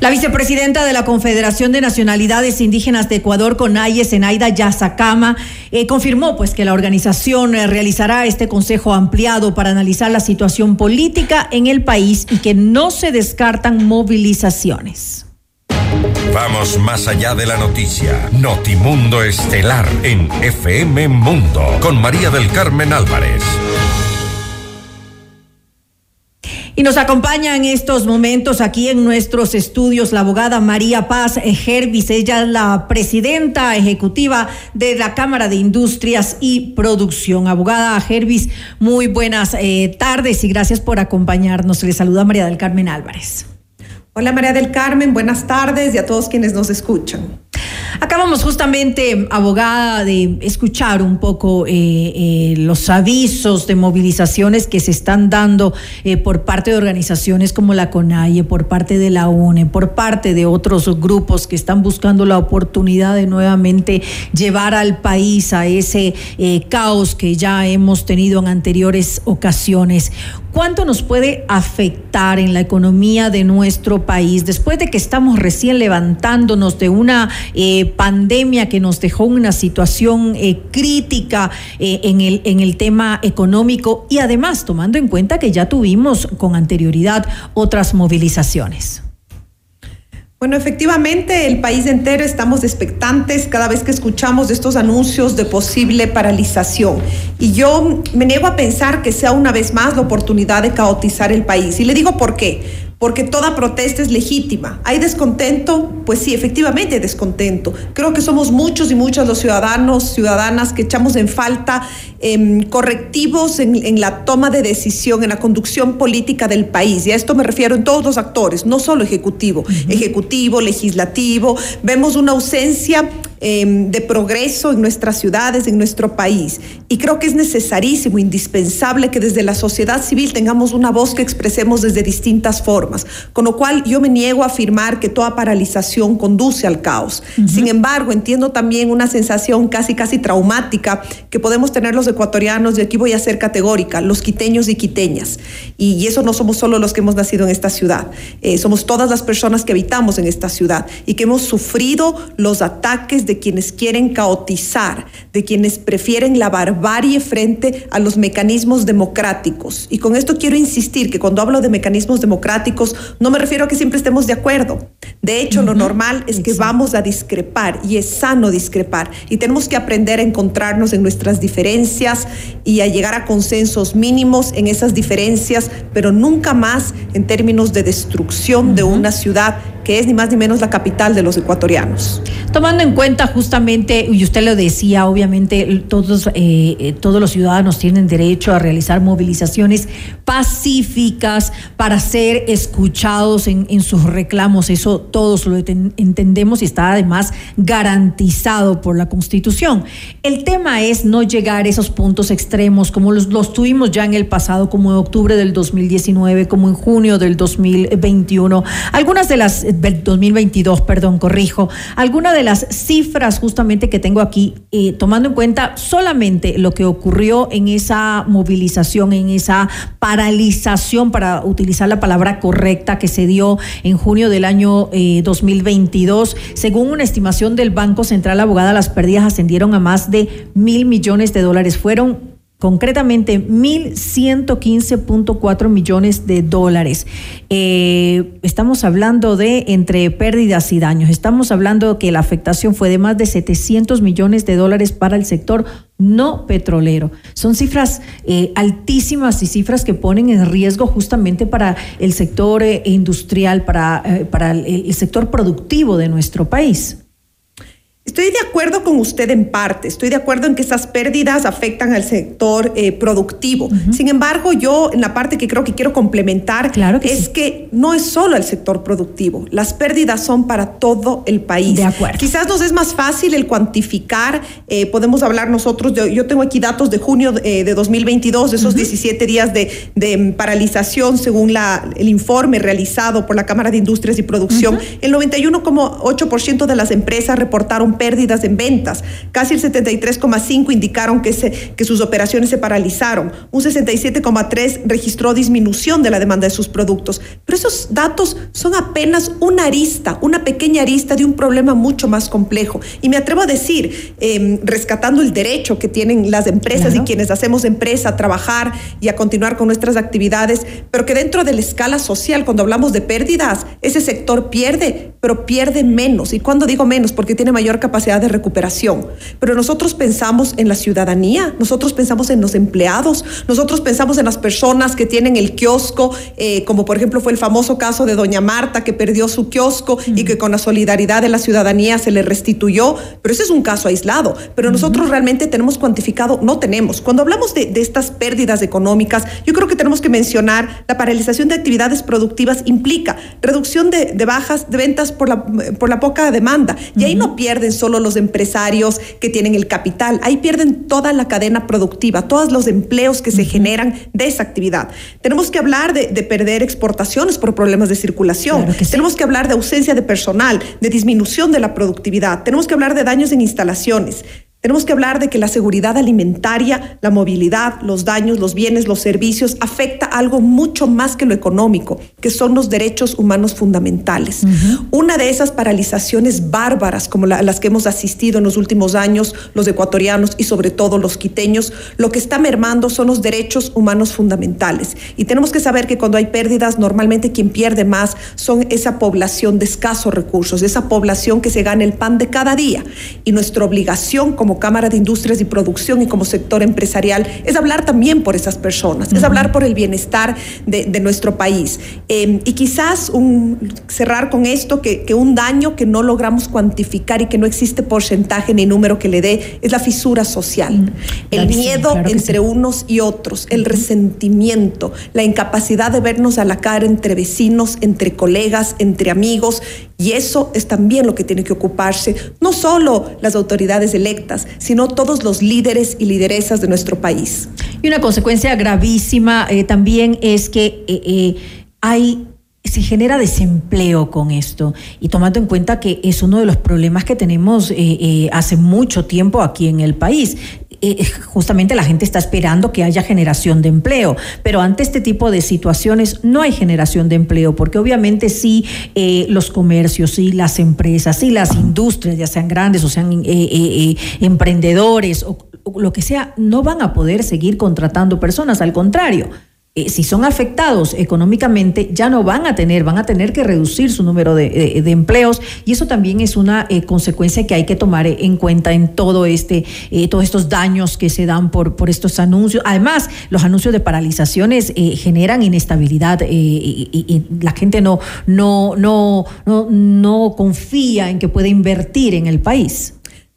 La vicepresidenta de la Confederación de Nacionalidades Indígenas de Ecuador, CONAIE, Zenaida Yazacama, eh, confirmó pues que la organización eh, realizará este consejo ampliado para analizar la situación política en el país y que no se descartan movilizaciones. Vamos más allá de la noticia. Notimundo Estelar en FM Mundo con María del Carmen Álvarez. Y nos acompaña en estos momentos aquí en nuestros estudios la abogada María Paz Gervis. Ella es la presidenta ejecutiva de la Cámara de Industrias y Producción. Abogada Gervis, muy buenas eh, tardes y gracias por acompañarnos. Le saluda María del Carmen Álvarez. Hola María del Carmen, buenas tardes y a todos quienes nos escuchan. Acabamos justamente, abogada, de escuchar un poco eh, eh, los avisos de movilizaciones que se están dando eh, por parte de organizaciones como la CONAIE, por parte de la UNE, por parte de otros grupos que están buscando la oportunidad de nuevamente llevar al país a ese caos que ya hemos tenido en anteriores ocasiones. ¿Cuánto nos puede afectar en la economía de nuestro país después de que estamos recién levantándonos de una eh, pandemia que nos dejó una situación eh, crítica eh, en, el, en el tema económico y además tomando en cuenta que ya tuvimos con anterioridad otras movilizaciones? Bueno, efectivamente, el país entero estamos expectantes cada vez que escuchamos estos anuncios de posible paralización. Y yo me niego a pensar que sea una vez más la oportunidad de caotizar el país. Y le digo por qué porque toda protesta es legítima. ¿Hay descontento? Pues sí, efectivamente hay descontento. Creo que somos muchos y muchas los ciudadanos, ciudadanas que echamos en falta em, correctivos en, la toma de decisión, en la conducción política del país. Y a esto me refiero en todos los actores, no solo ejecutivo, ejecutivo, legislativo. Vemos una ausencia Em, de progreso en nuestras ciudades, en nuestro país. Y creo que es necesarísimo, indispensable que desde la sociedad civil tengamos una voz que expresemos desde distintas formas. Con lo cual yo me niego a afirmar que toda paralización conduce al caos. Sin embargo, entiendo también una sensación casi, casi traumática que podemos tener los ecuatorianos, y aquí voy a ser categórica, los quiteños y quiteñas. Y, eso no somos solo los que hemos nacido en esta ciudad, eh, somos todas las personas que habitamos en esta ciudad y que hemos sufrido los ataques de quienes quieren caotizar, de quienes prefieren la barbarie frente a los mecanismos democráticos. Y con esto quiero insistir que cuando hablo de mecanismos democráticos no me refiero a que siempre estemos de acuerdo. De hecho, lo normal es que vamos a discrepar y es sano discrepar y tenemos que aprender a encontrarnos en nuestras diferencias y a llegar a consensos mínimos en esas diferencias, pero nunca más en términos de destrucción de una ciudad que es ni más ni menos la capital de los ecuatorianos. Tomando en cuenta justamente, y usted lo decía, obviamente todos, eh, eh, todos los ciudadanos tienen derecho a realizar movilizaciones pacíficas para ser escuchados en, sus reclamos, eso todos lo entendemos y está además garantizado por la Constitución. El tema es no llegar a esos puntos extremos como los tuvimos ya en el pasado, como en octubre del 2019, como en junio del 2021. Algunas de las 2022, perdón, corrijo, alguna de las cifras justamente que tengo aquí, eh, tomando en cuenta solamente lo que ocurrió en esa movilización, en esa paralización, para utilizar la palabra correcta, que se dio en junio del año 2022, eh, según una estimación del Banco Central Abogada, las pérdidas ascendieron a más de mil millones de dólares. Fueron concretamente 1.115.4 millones de dólares. Eh, estamos hablando de entre pérdidas y daños. Estamos hablando que la afectación fue de más de 700 millones de dólares para el sector no petrolero. Son cifras eh, altísimas y cifras que ponen en riesgo justamente para el sector eh, industrial, para, para el sector productivo de nuestro país. Estoy de acuerdo con usted en parte, estoy de acuerdo en que esas pérdidas afectan al sector eh, productivo. Sin embargo, yo en la parte que creo que quiero complementar es que no es solo el sector productivo, las pérdidas son para todo el país. De acuerdo. Quizás nos es más fácil el cuantificar, eh, podemos hablar nosotros, de, yo tengo aquí datos de junio de 2022, de esos 17 días de, paralización según la, el informe realizado por la Cámara de Industrias y Producción. El 91,8% de las empresas reportaron pérdidas en ventas. Casi el 73,5 indicaron que, se, que sus operaciones se paralizaron. Un 67,3 registró disminución de la demanda de sus productos. Pero esos datos son apenas una arista, una pequeña arista de un problema mucho más complejo. Y me atrevo a decir, em, rescatando el derecho que tienen las empresas y quienes hacemos empresa a trabajar y a continuar con nuestras actividades, pero que dentro de la escala social, cuando hablamos de pérdidas, ese sector pierde, pero pierde menos. Y cuando digo menos, porque tiene mayor capacidad capacidad de recuperación. Pero nosotros pensamos en la ciudadanía, nosotros pensamos en los empleados, nosotros pensamos en las personas que tienen el kiosco, eh, como por ejemplo fue el famoso caso de doña Marta que perdió su kiosco y que con la solidaridad de la ciudadanía se le restituyó, pero ese es un caso aislado. Pero nosotros realmente tenemos cuantificado, no tenemos. Cuando hablamos de, de estas pérdidas económicas, yo creo que tenemos que mencionar la paralización de actividades productivas implica reducción de, de bajas de ventas por la, por la poca demanda. Y ahí no pierden solo los empresarios que tienen el capital, ahí pierden toda la cadena productiva, todos los empleos que se generan de esa actividad. Tenemos que hablar de, de perder exportaciones por problemas de circulación. Tenemos que hablar de ausencia de personal, de disminución de la productividad. Tenemos que hablar de daños en instalaciones. Tenemos que hablar de que la seguridad alimentaria, la movilidad, los daños, los bienes, los servicios afecta algo mucho más que lo económico, que son los derechos humanos fundamentales. Una de esas paralizaciones bárbaras como la- las que hemos asistido en los últimos años, los ecuatorianos y sobre todo los quiteños, lo que está mermando son los derechos humanos fundamentales. Y tenemos que saber que cuando hay pérdidas, normalmente quien pierde más son esa población de escasos recursos, esa población que se gana el pan de cada día. Y nuestra obligación como Cámara de Industrias y Producción y como sector empresarial es hablar también por esas personas, es hablar por el bienestar de, de nuestro país. Eh, y quizás un, cerrar con esto, que, que un daño que no logramos cuantificar y que no existe porcentaje ni número que le dé, es la fisura social. El Clarísimo, miedo claro entre unos y otros, el resentimiento, la incapacidad de vernos a la cara entre vecinos, entre colegas, entre amigos. Y eso es también lo que tiene que ocuparse no solo las autoridades electas, sino todos los líderes y lideresas de nuestro país. Y una consecuencia gravísima eh, también es que eh, eh, hay se genera desempleo con esto y tomando en cuenta que es uno de los problemas que tenemos hace mucho tiempo aquí en el país. Eh, justamente la gente está esperando que haya generación de empleo, pero ante este tipo de situaciones no hay generación de empleo, porque obviamente sí eh, los comercios, sí las empresas, sí las industrias, ya sean grandes o sean eh, eh, eh, emprendedores o lo que sea, no van a poder seguir contratando personas, al contrario. Eh, si son afectados económicamente, ya no van a tener, van a tener que reducir su número de, empleos y eso también es una eh, consecuencia que hay que tomar eh, en cuenta en todo este, todos estos daños que se dan por, estos anuncios. Además, los anuncios de paralizaciones generan inestabilidad y, y- la gente no, no, no, no, no confía en que puede invertir en el país.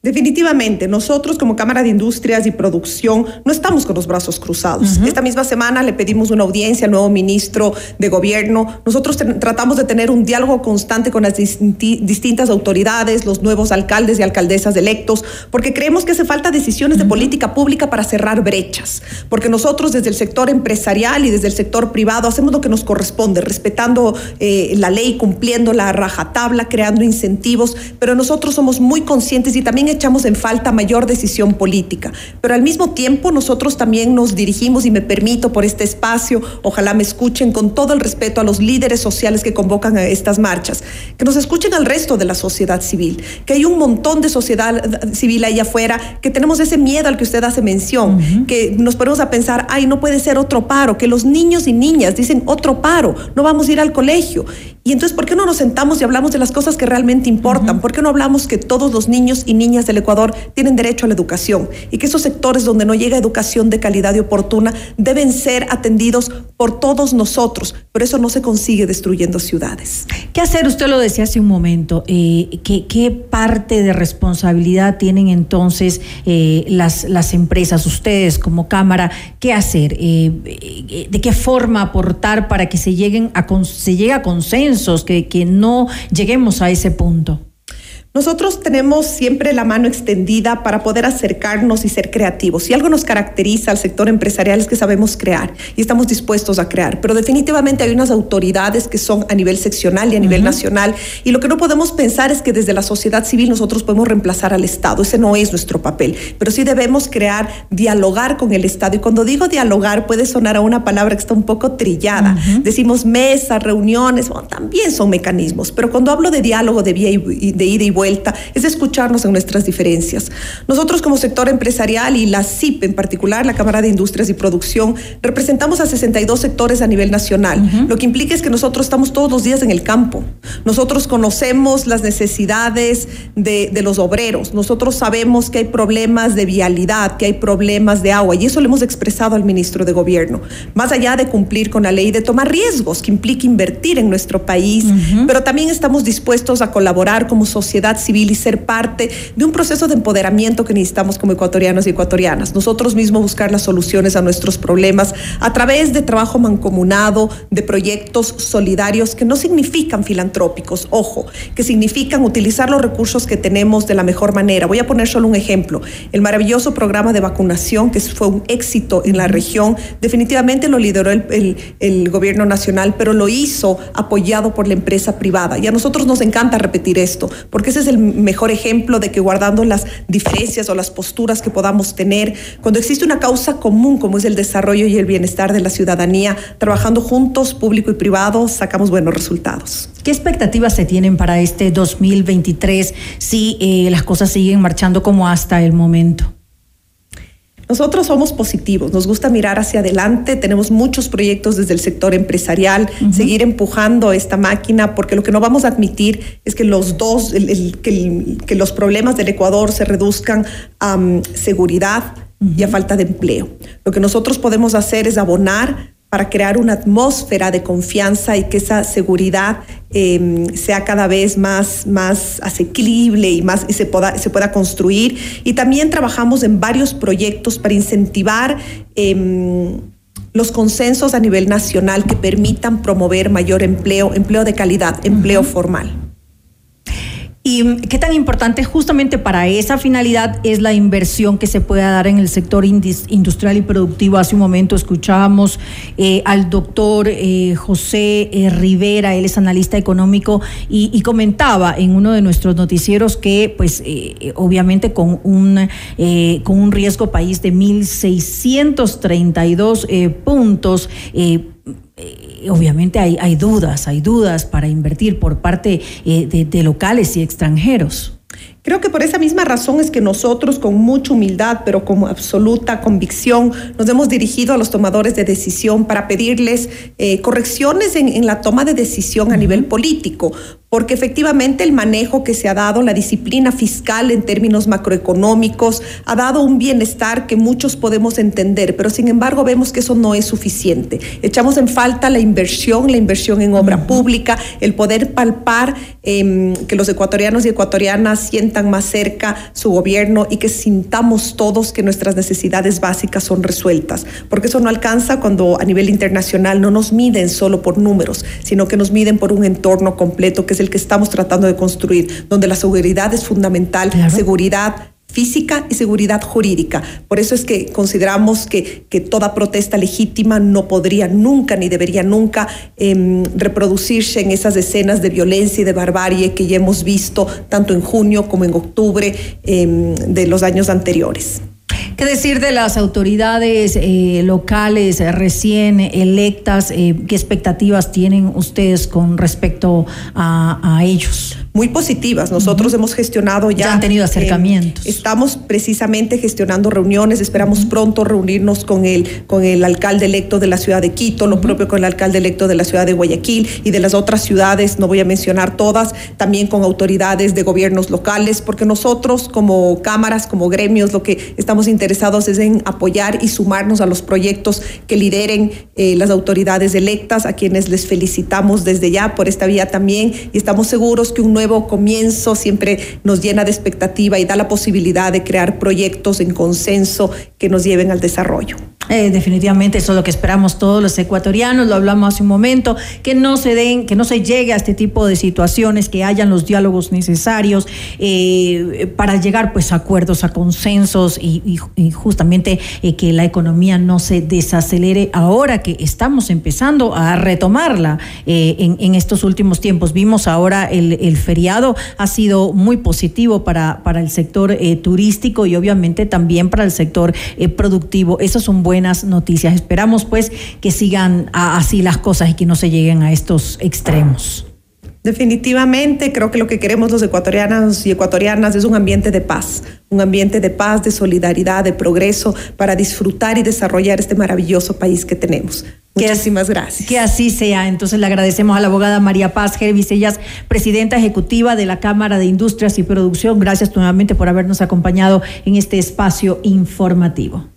Definitivamente, nosotros como Cámara de Industrias y Producción no estamos con los brazos cruzados. Esta misma semana le pedimos una audiencia al nuevo ministro de Gobierno. Nosotros tratamos de tener un diálogo constante con las distintas autoridades, los nuevos alcaldes y alcaldesas electos, porque creemos que hace falta decisiones de política pública para cerrar brechas. Porque nosotros desde el sector empresarial y desde el sector privado hacemos lo que nos corresponde, respetando eh, la ley, cumpliendo la rajatabla, creando incentivos, pero nosotros somos muy conscientes y también echamos en falta mayor decisión política. Pero al mismo tiempo nosotros también nos dirigimos, y me permito por este espacio, ojalá me escuchen con todo el respeto a los líderes sociales que convocan a estas marchas, que nos escuchen al resto de la sociedad civil, que hay un montón de sociedad eh, civil ahí afuera, que tenemos ese miedo al que usted hace mención, que nos ponemos a pensar, ay, no puede ser otro paro, que los niños y niñas dicen otro paro, no vamos a ir al colegio. Y entonces, ¿por qué no nos sentamos y hablamos de las cosas que realmente importan? ¿Por qué no hablamos que todos los niños y niñas del Ecuador tienen derecho a la educación y que esos sectores donde no llega educación de calidad y oportuna deben ser atendidos por todos nosotros? Pero eso no se consigue destruyendo ciudades. ¿Qué hacer? Usted lo decía hace un momento. eh, ¿qué, qué parte de responsabilidad tienen entonces eh, las, las empresas, ustedes como Cámara? ¿Qué hacer? Eh, ¿De qué forma aportar para que se, lleguen a, se llegue a que, que no lleguemos a ese punto? Nosotros tenemos siempre la mano extendida para poder acercarnos y ser creativos. Si algo nos caracteriza al sector empresarial es que sabemos crear y estamos dispuestos a crear, pero definitivamente hay unas autoridades que son a nivel seccional y a nivel nacional y lo que no podemos pensar es que desde la sociedad civil nosotros podemos reemplazar al Estado. Ese no es nuestro papel, pero sí debemos crear, dialogar con el Estado. Y cuando digo dialogar puede sonar a una palabra que está un poco trillada. Decimos mesas, reuniones, bueno, también son mecanismos, pero cuando hablo de diálogo de, vía y- de ida y vuelta, vuelta, es escucharnos en nuestras diferencias. Nosotros como sector empresarial y la CIP en particular, la Cámara de Industrias y Producción, representamos a 62 sectores a nivel nacional. Lo que implica es que nosotros estamos todos los días en el campo. Nosotros conocemos las necesidades de, de los obreros. Nosotros sabemos que hay problemas de vialidad, que hay problemas de agua y eso lo hemos expresado al ministro de Gobierno. Más allá de cumplir con la ley, de tomar riesgos que implica invertir en nuestro país, pero también estamos dispuestos a colaborar como sociedad civil y ser parte de un proceso de empoderamiento que necesitamos como ecuatorianos y ecuatorianas. Nosotros mismos buscar las soluciones a nuestros problemas a través de trabajo mancomunado, de proyectos solidarios que no significan filantrópicos, ojo, que significan utilizar los recursos que tenemos de la mejor manera. Voy a poner solo un ejemplo. El maravilloso programa de vacunación que fue un éxito en la región, definitivamente lo lideró el, el, el gobierno nacional, pero lo hizo apoyado por la empresa privada. Y a nosotros nos encanta repetir esto, porque es el mejor ejemplo de que guardando las diferencias o las posturas que podamos tener, cuando existe una causa común como es el desarrollo y el bienestar de la ciudadanía, trabajando juntos, público y privado, sacamos buenos resultados. ¿Qué expectativas se tienen para este 2023 si eh, las cosas siguen marchando como hasta el momento? Nosotros somos positivos, nos gusta mirar hacia adelante, tenemos muchos proyectos desde el sector empresarial, seguir empujando esta máquina, porque lo que no vamos a admitir es que los dos, el, el, que, el, que, los problemas del Ecuador se reduzcan a um, seguridad y a falta de empleo. Lo que nosotros podemos hacer es abonar para crear una atmósfera de confianza y que esa seguridad eh, sea cada vez más, más asequible y, más, y se, pueda, se pueda construir. Y también trabajamos en varios proyectos para incentivar eh, los consensos a nivel nacional que permitan promover mayor empleo, empleo de calidad, empleo uh -huh. formal. ¿Y qué tan importante justamente para esa finalidad es la inversión que se pueda dar en el sector industrial y productivo? Hace un momento escuchábamos eh, al doctor eh, José eh, Rivera, él es analista económico, y, y, comentaba en uno de nuestros noticieros que, pues, obviamente con un, con un riesgo país de 1.632 puntos, eh, obviamente hay, hay, dudas, hay dudas para invertir por parte eh, de, de locales y extranjeros. Creo que por esa misma razón es que nosotros con mucha humildad, pero con absoluta convicción, nos hemos dirigido a los tomadores de decisión para pedirles eh, correcciones en, en, la toma de decisión a nivel político, porque efectivamente el manejo que se ha dado, la disciplina fiscal en términos macroeconómicos, ha dado un bienestar que muchos podemos entender, pero sin embargo vemos que eso no es suficiente. Echamos en falta la inversión, la inversión en obra uh -huh. pública, el poder palpar eh, que los ecuatorianos y ecuatorianas sientan más cerca su gobierno y que sintamos todos que nuestras necesidades básicas son resueltas, porque eso no alcanza cuando a nivel internacional no nos miden solo por números, sino que nos miden por un entorno completo que es el que estamos tratando de construir, donde la seguridad es fundamental, claro. seguridad física y seguridad jurídica. Por eso es que consideramos que, que toda protesta legítima no podría nunca ni debería nunca eh, reproducirse en esas escenas de violencia y de barbarie que ya hemos visto tanto en junio como en octubre eh, de los años anteriores. ¿Qué decir de las autoridades eh, locales eh, recién electas? Eh, ¿Qué expectativas tienen ustedes con respecto a ellos? Muy positivas. Nosotros uh -huh. hemos gestionado ya. Ya han tenido acercamientos. Eh, estamos precisamente gestionando reuniones. Esperamos uh -huh. pronto reunirnos con el, con el alcalde electo de la ciudad de Quito, uh -huh. lo propio con el alcalde electo de la ciudad de Guayaquil y de las otras ciudades, no voy a mencionar todas, también con autoridades de gobiernos locales, porque nosotros como cámaras, como gremios, lo que estamos interesados es en apoyar y sumarnos a los proyectos que lideren eh, las autoridades electas, a quienes les felicitamos desde ya por esta vía también y estamos seguros que un nuevo nuevo comienzo siempre nos llena de expectativa y da la posibilidad de crear proyectos en consenso que nos lleven al desarrollo. Eh, definitivamente eso es lo que esperamos todos los ecuatorianos, lo hablamos hace un momento, que no se den, que no se llegue a este tipo de situaciones, que hayan los diálogos necesarios eh, para llegar pues a acuerdos, a consensos y, justamente eh, que la economía no se desacelere ahora que estamos empezando a retomarla eh, en, estos últimos tiempos. Vimos ahora el, el feriado ha sido muy positivo para, para el sector turístico y obviamente también para el sector productivo. Esas son buenas noticias. Esperamos pues que sigan a, así las cosas y que no se lleguen a estos extremos. Definitivamente creo que lo que queremos los ecuatorianos y ecuatorianas es un ambiente de paz, un ambiente de paz, de solidaridad, de progreso para disfrutar y desarrollar este maravilloso país que tenemos. Muchísimas gracias. Que así sea. Entonces le agradecemos a la abogada María Paz Gervisellas, presidenta ejecutiva de la Cámara de Industrias y Producción. Gracias nuevamente por habernos acompañado en este espacio informativo.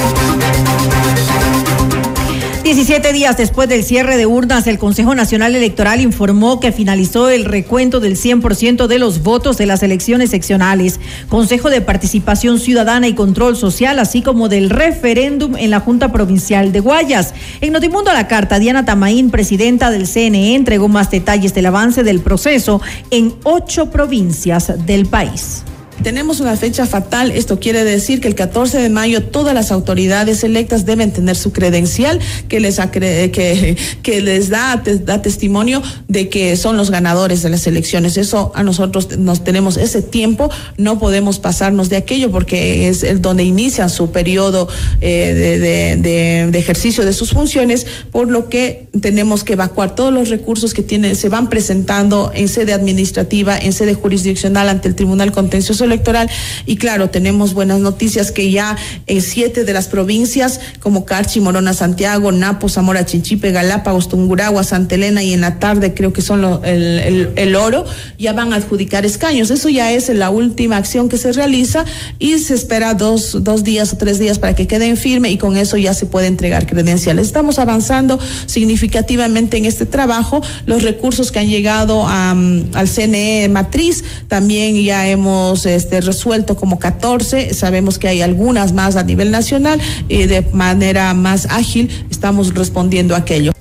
17 días después del cierre de urnas, el Consejo Nacional Electoral informó que finalizó el recuento del 100% de los votos de las elecciones seccionales, Consejo de Participación Ciudadana y Control Social, así como del referéndum en la Junta Provincial de Guayas. En Notimundo a la Carta, Diana Tamaín, presidenta del CNE, entregó más detalles del avance del proceso en ocho provincias del país. Tenemos una fecha fatal. Esto quiere decir que el 14 de mayo todas las autoridades electas deben tener su credencial que les, que, que les da, testimonio de que son los ganadores de las elecciones. Eso a nosotros nos tenemos ese tiempo. No podemos pasarnos de aquello porque es el donde inician su periodo eh, de, de, de, ejercicio de sus funciones, por lo que tenemos que evacuar todos los recursos que tienen, se van presentando en sede administrativa, en sede jurisdiccional ante el Tribunal Contencioso electoral y claro, tenemos buenas noticias que ya en siete de las provincias como Carchi, Morona, Santiago, Napo, Zamora, Chinchipe, Galápagos, Tunguragua, Santa Elena y en la tarde creo que son el, el, oro, ya van a adjudicar escaños. Eso ya es la última acción que se realiza y se espera dos, dos días o tres días para que queden firme y con eso ya se puede entregar credenciales. Estamos avanzando significativamente en este trabajo. Los recursos que han llegado a, al CNE matriz también ya hemos este, resuelto como 14, sabemos que hay algunas más a nivel nacional y de manera más ágil estamos respondiendo a aquello.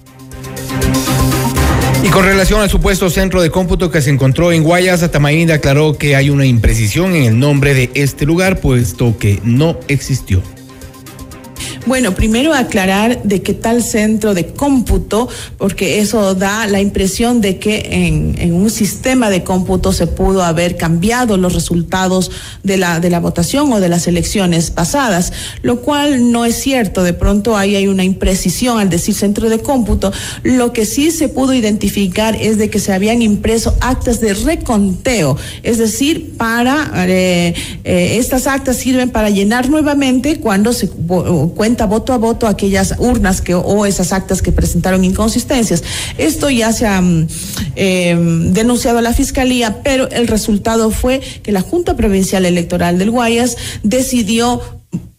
Y con relación al supuesto centro de cómputo que se encontró en Guayas, Atamaín aclaró que hay una imprecisión en el nombre de este lugar, puesto que no existió. Bueno, primero aclarar de qué tal centro de cómputo, porque eso da la impresión de que en, un sistema de cómputo se pudo haber cambiado los resultados de la, de la votación o de las elecciones pasadas, lo cual no es cierto. De pronto ahí hay una imprecisión al decir centro de cómputo. Lo que sí se pudo identificar es de que se habían impreso actas de reconteo, es decir, para eh, eh, estas actas sirven para llenar nuevamente cuando se cuenta voto a voto aquellas urnas que o esas actas que presentaron inconsistencias. Esto ya se ha eh, denunciado a la fiscalía, pero el resultado fue que la Junta Provincial Electoral del Guayas decidió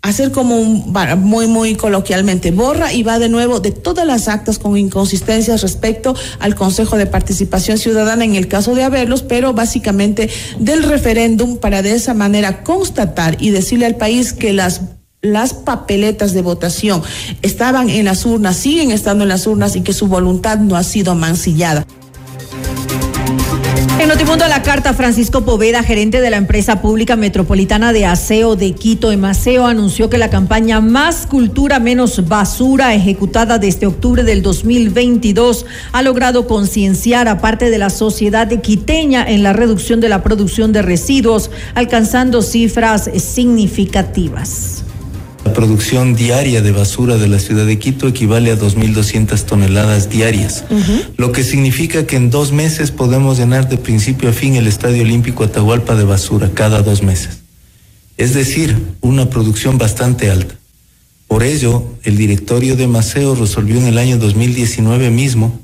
hacer como un, muy, muy coloquialmente, borra y va de nuevo de todas las actas con inconsistencias respecto al Consejo de Participación Ciudadana en el caso de haberlos, pero básicamente del referéndum para de esa manera constatar y decirle al país que las las papeletas de votación estaban en las urnas, siguen estando en las urnas y que su voluntad no ha sido mancillada. En Notimundo a la carta, Francisco Poveda, gerente de la empresa pública metropolitana de aseo de Quito, Emaseo, anunció que la campaña Más Cultura, Menos Basura, ejecutada desde octubre del 2022, ha logrado concienciar a parte de la sociedad quiteña en la reducción de la producción de residuos, alcanzando cifras significativas. La producción diaria de basura de la ciudad de Quito equivale a 2.200 toneladas diarias, lo que significa que en dos meses podemos llenar de principio a fin el Estadio Olímpico Atahualpa de basura cada dos meses. Es decir, una producción bastante alta. Por ello, el directorio de Maceo resolvió en el año 2019 mismo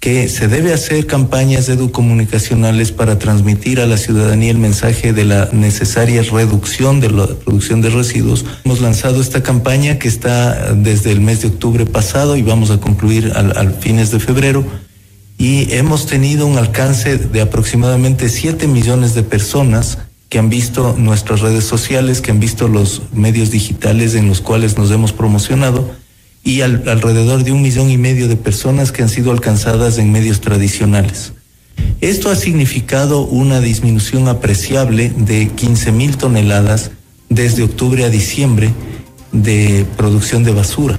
que se debe hacer campañas educomunicacionales para transmitir a la ciudadanía el mensaje de la necesaria reducción de la producción de residuos. Hemos lanzado esta campaña que está desde el mes de octubre pasado y vamos a concluir al, al fines de febrero y hemos tenido un alcance de aproximadamente 7 millones de personas que han visto nuestras redes sociales, que han visto los medios digitales en los cuales nos hemos promocionado y al, alrededor de un millón y medio de personas que han sido alcanzadas en medios tradicionales. Esto ha significado una disminución apreciable de 15 mil toneladas desde octubre a diciembre de producción de basura.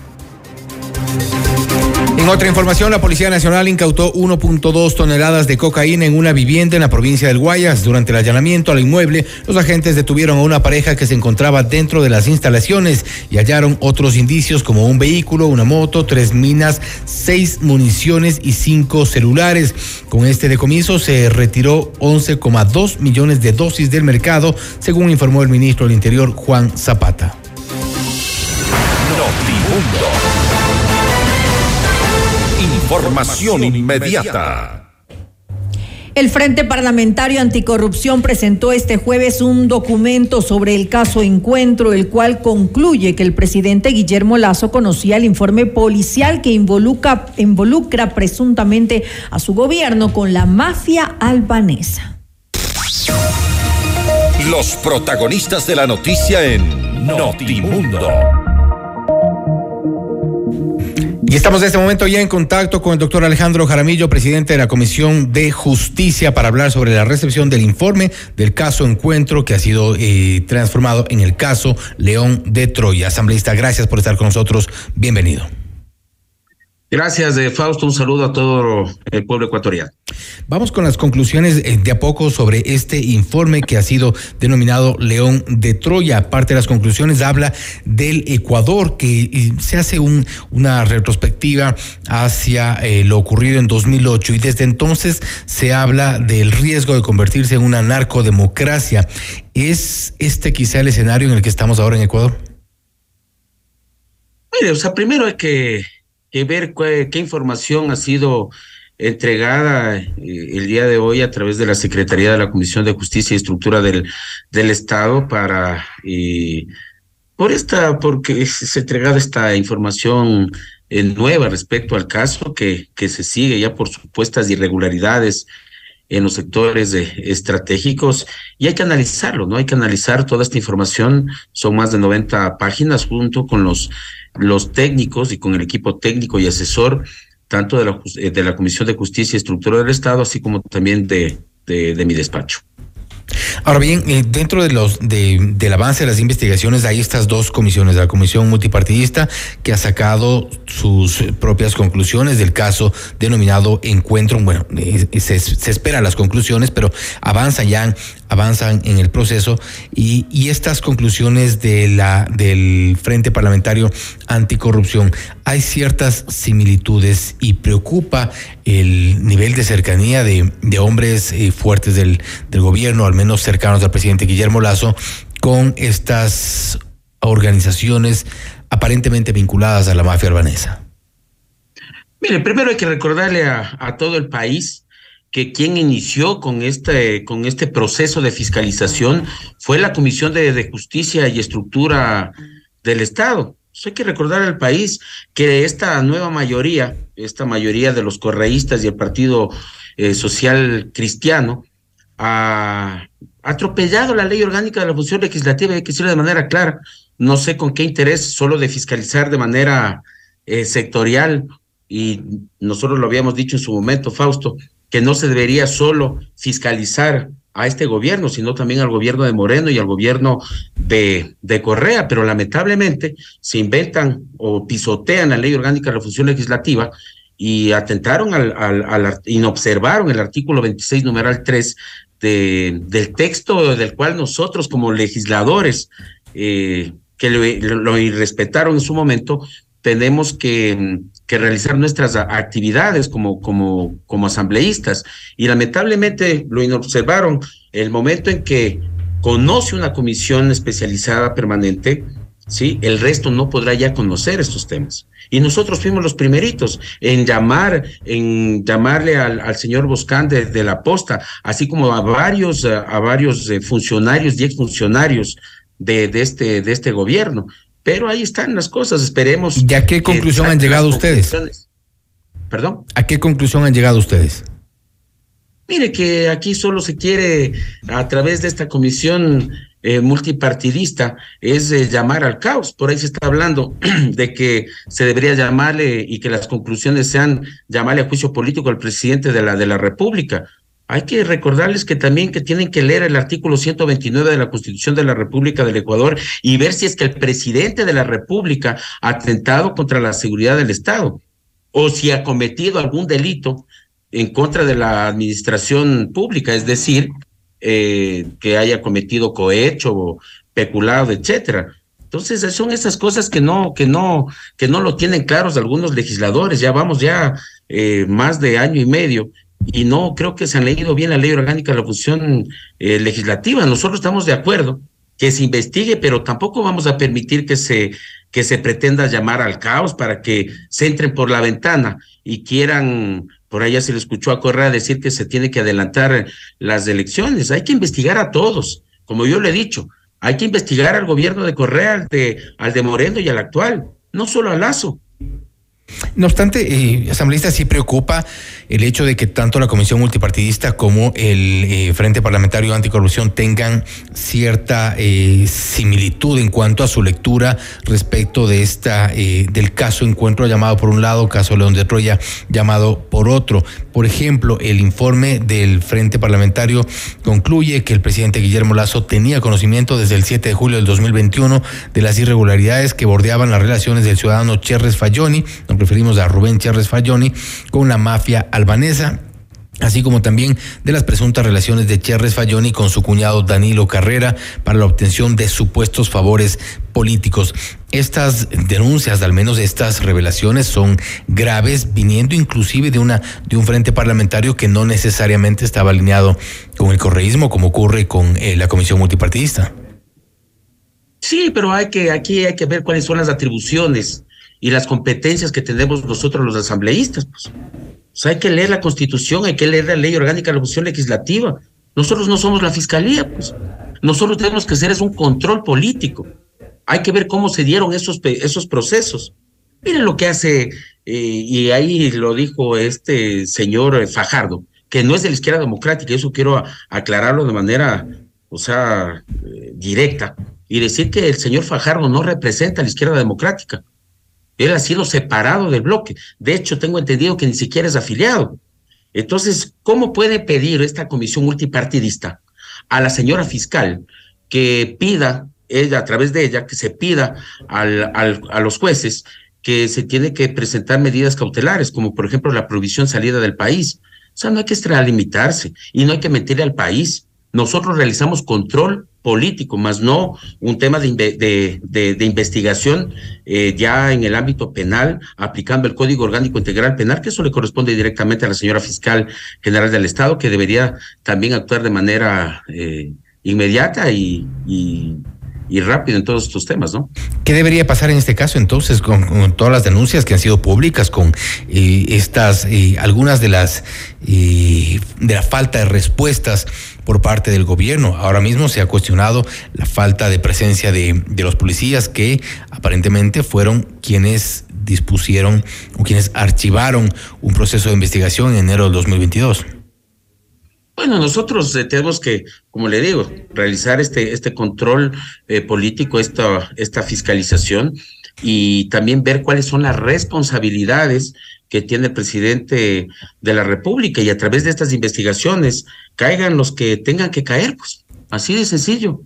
En otra información, la Policía Nacional incautó 1.2 toneladas de cocaína en una vivienda en la provincia del Guayas. Durante el allanamiento al inmueble, los agentes detuvieron a una pareja que se encontraba dentro de las instalaciones y hallaron otros indicios como un vehículo, una moto, tres minas, seis municiones y cinco celulares. Con este decomiso se retiró 11,2 millones de dosis del mercado, según informó el ministro del Interior, Juan Zapata. Información inmediata. El Frente Parlamentario Anticorrupción presentó este jueves un documento sobre el caso Encuentro, el cual concluye que el presidente Guillermo Lazo conocía el informe policial que involucra, involucra presuntamente a su gobierno con la mafia albanesa. Los protagonistas de la noticia en Notimundo. Y estamos en este momento ya en contacto con el doctor Alejandro Jaramillo, presidente de la Comisión de Justicia, para hablar sobre la recepción del informe del caso Encuentro que ha sido eh, transformado en el caso León de Troya. Asambleísta, gracias por estar con nosotros. Bienvenido. Gracias, de Fausto. Un saludo a todo el pueblo ecuatoriano. Vamos con las conclusiones eh, de a poco sobre este informe que ha sido denominado León de Troya. Aparte de las conclusiones, habla del Ecuador, que eh, se hace un, una retrospectiva hacia eh, lo ocurrido en 2008 y desde entonces se habla del riesgo de convertirse en una narcodemocracia. ¿Es este quizá el escenario en el que estamos ahora en Ecuador? Mire, o sea, primero hay que que ver qué, información ha sido entregada eh, el día de hoy a través de la Secretaría de la Comisión de Justicia y Estructura del, del Estado para eh, por esta, porque se ha entregado esta información eh, nueva respecto al caso que, que se sigue ya por supuestas irregularidades en los sectores de, estratégicos y hay que analizarlo, ¿no? Hay que analizar toda esta información, son más de 90 páginas junto con los, los técnicos y con el equipo técnico y asesor, tanto de la, de la Comisión de Justicia y Estructura del Estado, así como también de, de, de mi despacho. Ahora bien, eh, dentro de los de, del avance de las investigaciones hay estas dos comisiones, la comisión multipartidista que ha sacado sus propias conclusiones del caso denominado Encuentro. Bueno, eh, se, se esperan las conclusiones, pero avanzan ya, avanzan en el proceso y, estas conclusiones de la del Frente Parlamentario Anticorrupción hay ciertas similitudes y preocupa el nivel de cercanía de, hombres eh, fuertes del, gobierno, al menos cercanos al presidente Guillermo Lazo, con estas organizaciones aparentemente vinculadas a la mafia albanesa. Mire, primero hay que recordarle a todo el país que quien inició con este, con este proceso de fiscalización fue la Comisión de, Justicia y Estructura del Estado. Pues hay que recordar al país que esta nueva mayoría, esta mayoría de los correístas y el Partido eh, Social Cristiano, ha atropellado la ley orgánica de la función legislativa, hay que decirlo de manera clara. No sé con qué interés, solo de fiscalizar de manera eh, sectorial, y nosotros lo habíamos dicho en su momento, Fausto, que no se debería solo fiscalizar a este gobierno, sino también al gobierno de Moreno y al gobierno de, de Correa, pero lamentablemente se inventan o pisotean la ley orgánica de la función legislativa y atentaron al, al, inobservaron el artículo 26, numeral 3 de, del texto del cual nosotros como legisladores eh, que lo, lo irrespetaron en su momento, tenemos que, que, realizar nuestras actividades como, como, como asambleístas. Y lamentablemente lo inobservaron el momento en que conoce una comisión especializada permanente, ¿sí? El resto no podrá ya conocer estos temas. Y nosotros fuimos los primeritos en llamar, en llamarle al, al señor Boscán de, la posta, así como a varios, a varios eh, funcionarios y exfuncionarios de, de, este, de este gobierno. Pero ahí están las cosas, esperemos. ¿Y a qué conclusión han llegado ustedes? ¿Perdón? ¿A qué conclusión han llegado ustedes? Mire que aquí solo se quiere, a través de esta comisión eh, multipartidista, es eh, llamar al caos. Por ahí se está hablando de que se debería llamarle y que las conclusiones sean llamarle a juicio político al presidente de la, de la República. Hay que recordarles que también que tienen que leer el artículo 129 de la Constitución de la República del Ecuador y ver si es que el presidente de la República ha atentado contra la seguridad del Estado o si ha cometido algún delito en contra de la administración pública, es decir, eh, que haya cometido cohecho o peculado, etcétera. Entonces, son esas cosas que no, que no, que no lo tienen claros algunos legisladores. Ya vamos ya eh, más de año y medio y no creo que se han leído bien la ley orgánica de la función eh, legislativa. Nosotros estamos de acuerdo que se investigue, pero tampoco vamos a permitir que se, que se pretenda llamar al caos para que se entren por la ventana y quieran, por allá se le escuchó a Correa decir que se tiene que adelantar las elecciones. Hay que investigar a todos, como yo le he dicho, hay que investigar al gobierno de Correa, al de, al de Moreno y al actual, no solo a Lazo. No obstante, eh, asambleísta sí preocupa el hecho de que tanto la Comisión Multipartidista como el eh, Frente Parlamentario Anticorrupción tengan cierta eh, similitud en cuanto a su lectura respecto de esta eh, del caso Encuentro llamado por un lado, caso León de Troya llamado por otro. Por ejemplo, el informe del Frente Parlamentario concluye que el presidente Guillermo Lazo tenía conocimiento desde el 7 de julio del 2021 de las irregularidades que bordeaban las relaciones del ciudadano Cherres Falloni, nos referimos a Rubén Cherres Falloni, con la mafia albanesa así como también de las presuntas relaciones de Cherres Falloni con su cuñado Danilo Carrera para la obtención de supuestos favores políticos. Estas denuncias, al menos estas revelaciones, son graves, viniendo inclusive de una de un frente parlamentario que no necesariamente estaba alineado con el correísmo, como ocurre con eh, la comisión multipartidista. Sí, pero hay que aquí hay que ver cuáles son las atribuciones y las competencias que tenemos nosotros los asambleístas, pues. O sea, hay que leer la Constitución, hay que leer la Ley Orgánica de la Función Legislativa. Nosotros no somos la Fiscalía, pues. Nosotros tenemos que hacer es un control político. Hay que ver cómo se dieron esos, esos procesos. Miren lo que hace, eh, y ahí lo dijo este señor Fajardo, que no es de la izquierda democrática, eso quiero aclararlo de manera, o sea, eh, directa, y decir que el señor Fajardo no representa a la izquierda democrática. Él ha sido separado del bloque. De hecho, tengo entendido que ni siquiera es afiliado. Entonces, ¿cómo puede pedir esta comisión multipartidista a la señora fiscal que pida, ella, a través de ella, que se pida al, al, a los jueces que se tiene que presentar medidas cautelares, como por ejemplo la prohibición salida del país? O sea, no hay que extralimitarse y no hay que mentirle al país. Nosotros realizamos control político, más no un tema de, de, de, investigación eh, ya en el ámbito penal, aplicando el Código Orgánico Integral Penal, que eso le corresponde directamente a la señora fiscal general del Estado, que debería también actuar de manera eh, inmediata y y rápido en todos estos temas, ¿no? ¿Qué debería pasar en este caso entonces con, todas las denuncias que han sido públicas, con eh, estas, eh, algunas de las, eh, de la falta de respuestas por parte del gobierno? Ahora mismo se ha cuestionado la falta de presencia de, de los policías que aparentemente fueron quienes dispusieron o quienes archivaron un proceso de investigación en enero del 2022. Bueno, nosotros eh, tenemos que, como le digo, realizar este, este control eh, político, esta, esta fiscalización y también ver cuáles son las responsabilidades que tiene el presidente de la República y a través de estas investigaciones caigan los que tengan que caer, pues así de sencillo.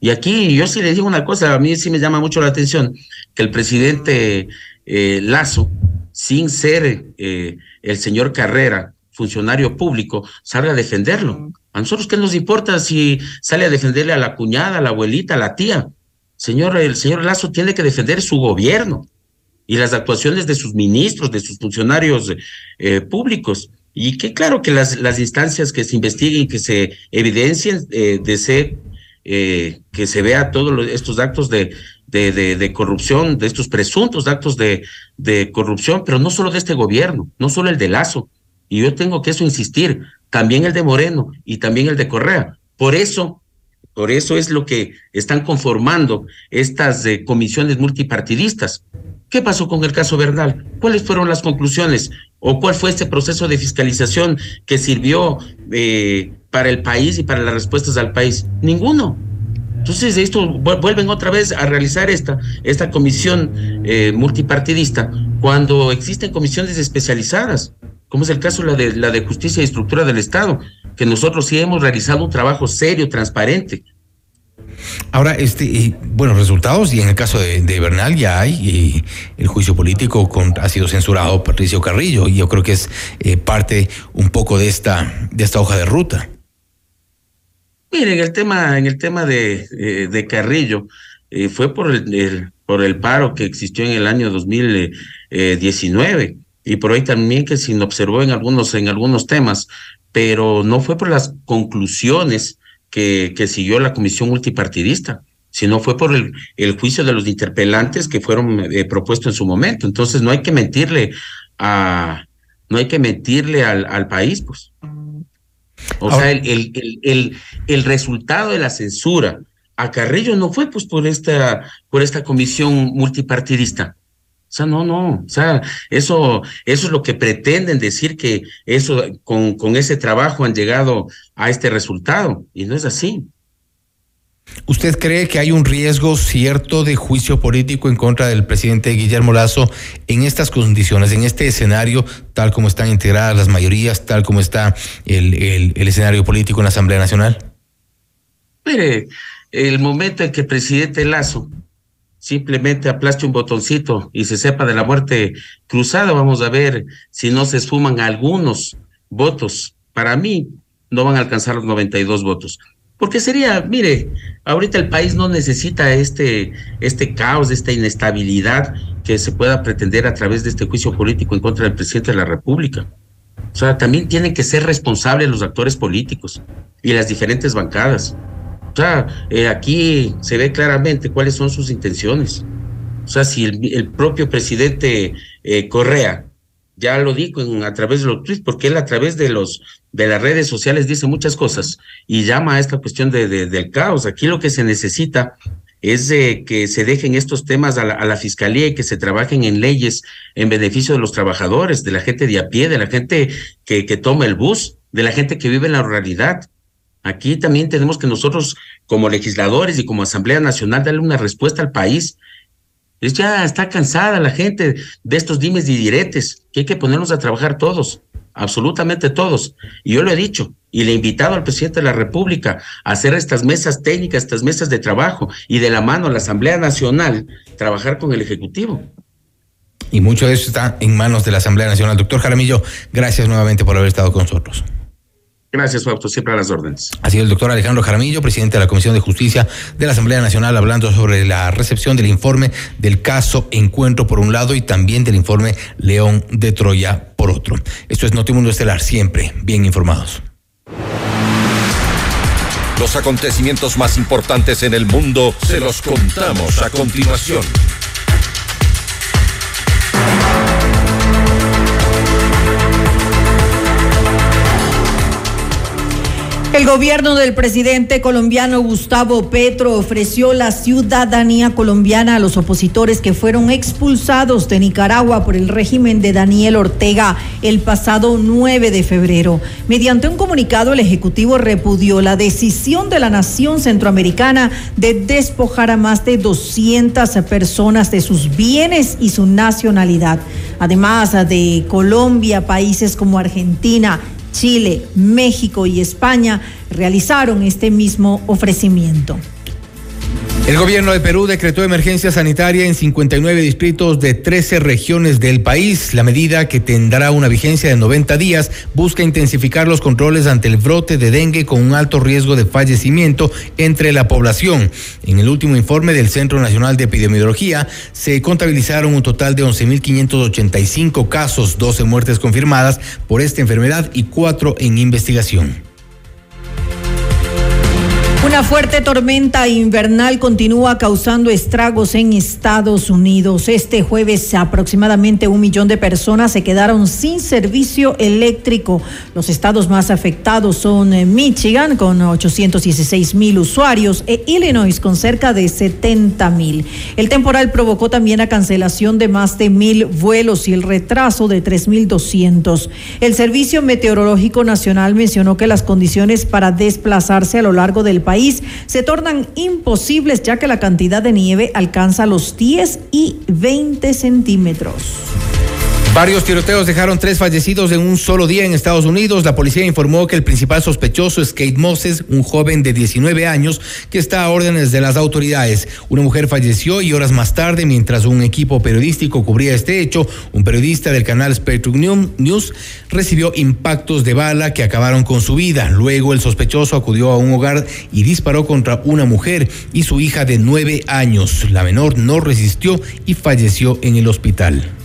Y aquí yo sí le digo una cosa, a mí sí me llama mucho la atención que el presidente eh, Lazo, sin ser el señor Carrera, funcionario público salga a defenderlo. A nosotros qué nos importa si sale a defenderle a la cuñada, a la abuelita, a la tía. Señor, el señor Lazo tiene que defender su gobierno y las actuaciones de sus ministros, de sus funcionarios eh, públicos. Y que claro que las, las instancias que se investiguen, que se evidencien, eh, de eh, que se vea todos estos actos de, de, de, corrupción, de estos presuntos actos de, de corrupción, pero no solo de este gobierno, no solo el de Lazo. Y yo tengo que eso insistir, también el de Moreno y también el de Correa. Por eso, por eso es lo que están conformando estas eh, comisiones multipartidistas. ¿Qué pasó con el caso Bernal? ¿Cuáles fueron las conclusiones? ¿O cuál fue este proceso de fiscalización que sirvió eh, para el país y para las respuestas al país? Ninguno. Entonces, esto vuelven otra vez a realizar esta, esta comisión eh, multipartidista cuando existen comisiones especializadas, como es el caso la de, la de justicia y estructura del Estado, que nosotros sí hemos realizado un trabajo serio, transparente, Ahora, este, bueno, resultados, y en el caso de, Bernal ya hay, y el juicio político con, ha sido censurado Patricio Carrillo, y yo creo que es eh, parte un poco de esta, de esta hoja de ruta. Miren, el tema, en el tema de, eh, de Carrillo, eh, fue por el, por el paro que existió en el año 2019, y por ahí también que se observó en algunos, en algunos temas, pero no fue por las conclusiones que, que siguió la comisión multipartidista, sino fue por el, el juicio de los interpelantes que fueron eh, propuestos en su momento. Entonces no hay que mentirle a, no hay que mentirle al, al país, pues. O sea, el, el, el, el, resultado de la censura a Carrillo no fue pues por esta, por esta comisión multipartidista. O sea, no, no, o sea, eso, eso es lo que pretenden decir que eso, con, con ese trabajo han llegado a este resultado, y no es así. ¿Usted cree que hay un riesgo cierto de juicio político en contra del presidente Guillermo Lazo en estas condiciones, en este escenario, tal como están integradas las mayorías, tal como está el, el, el escenario político en la Asamblea Nacional? Mire, el momento en que el presidente Lazo simplemente aplaste un botoncito y se sepa de la muerte cruzada, vamos a ver si no se esfuman algunos votos. Para mí no van a alcanzar los 92 votos. Porque sería, mire, ahorita el país no necesita este, este caos, esta inestabilidad que se pueda pretender a través de este juicio político en contra del presidente de la República. O sea, también tienen que ser responsables los actores políticos y las diferentes bancadas. O sea, eh, aquí se ve claramente cuáles son sus intenciones. O sea, si el, propio presidente eh, Correa ya lo dijo en, a través de los tweets, porque él a través de los de las redes sociales dice muchas cosas y llama a esta cuestión de, del caos. Aquí lo que se necesita es que se dejen estos temas a la, a la, fiscalía y que se trabajen en leyes en beneficio de los trabajadores, de la gente de a pie, de la gente que, que toma el bus, de la gente que vive en la ruralidad. Aquí también tenemos que nosotros, como legisladores y como Asamblea Nacional, darle una respuesta al país. Es ya está cansada la gente de estos dimes y diretes, que hay que ponernos a trabajar todos, absolutamente todos. Y yo lo he dicho, y le he invitado al presidente de la República a hacer estas mesas técnicas, estas mesas de trabajo, y de la mano a la Asamblea Nacional, trabajar con el Ejecutivo. Y mucho de eso está en manos de la Asamblea Nacional. Doctor Jaramillo, gracias nuevamente por haber estado con nosotros. Gracias, Fausto. Siempre a las órdenes. Así el doctor Alejandro Jaramillo, presidente de la Comisión de Justicia de la Asamblea Nacional, hablando sobre la recepción del informe del caso Encuentro por un lado y también del informe León de Troya por otro. Esto es Notimundo Estelar, siempre bien informados. Los acontecimientos más importantes en el mundo se los contamos a continuación. El gobierno del presidente colombiano Gustavo Petro ofreció la ciudadanía colombiana a los opositores que fueron expulsados de Nicaragua por el régimen de Daniel Ortega el pasado 9 de febrero. Mediante un comunicado, el Ejecutivo repudió la decisión de la nación centroamericana de despojar a más de 200 personas de sus bienes y su nacionalidad. Además de Colombia, países como Argentina, Chile, México y España realizaron este mismo ofrecimiento. El gobierno de Perú decretó emergencia sanitaria en 59 distritos de 13 regiones del país. La medida, que tendrá una vigencia de 90 días, busca intensificar los controles ante el brote de dengue con un alto riesgo de fallecimiento entre la población. En el último informe del Centro Nacional de Epidemiología, se contabilizaron un total de 11.585 casos, 12 muertes confirmadas por esta enfermedad y 4 en investigación. Una fuerte tormenta invernal continúa causando estragos en Estados Unidos. Este jueves aproximadamente un millón de personas se quedaron sin servicio eléctrico. Los estados más afectados son eh, Michigan con 816 mil usuarios e Illinois con cerca de 70 mil. El temporal provocó también la cancelación de más de mil vuelos y el retraso de 3.200. El Servicio Meteorológico Nacional mencionó que las condiciones para desplazarse a lo largo del país se tornan imposibles ya que la cantidad de nieve alcanza los 10 y 20 centímetros. Varios tiroteos dejaron tres fallecidos en un solo día en Estados Unidos. La policía informó que el principal sospechoso es Kate Moses, un joven de 19 años que está a órdenes de las autoridades. Una mujer falleció y horas más tarde, mientras un equipo periodístico cubría este hecho, un periodista del canal Spectrum News recibió impactos de bala que acabaron con su vida. Luego el sospechoso acudió a un hogar y disparó contra una mujer y su hija de nueve años. La menor no resistió y falleció en el hospital.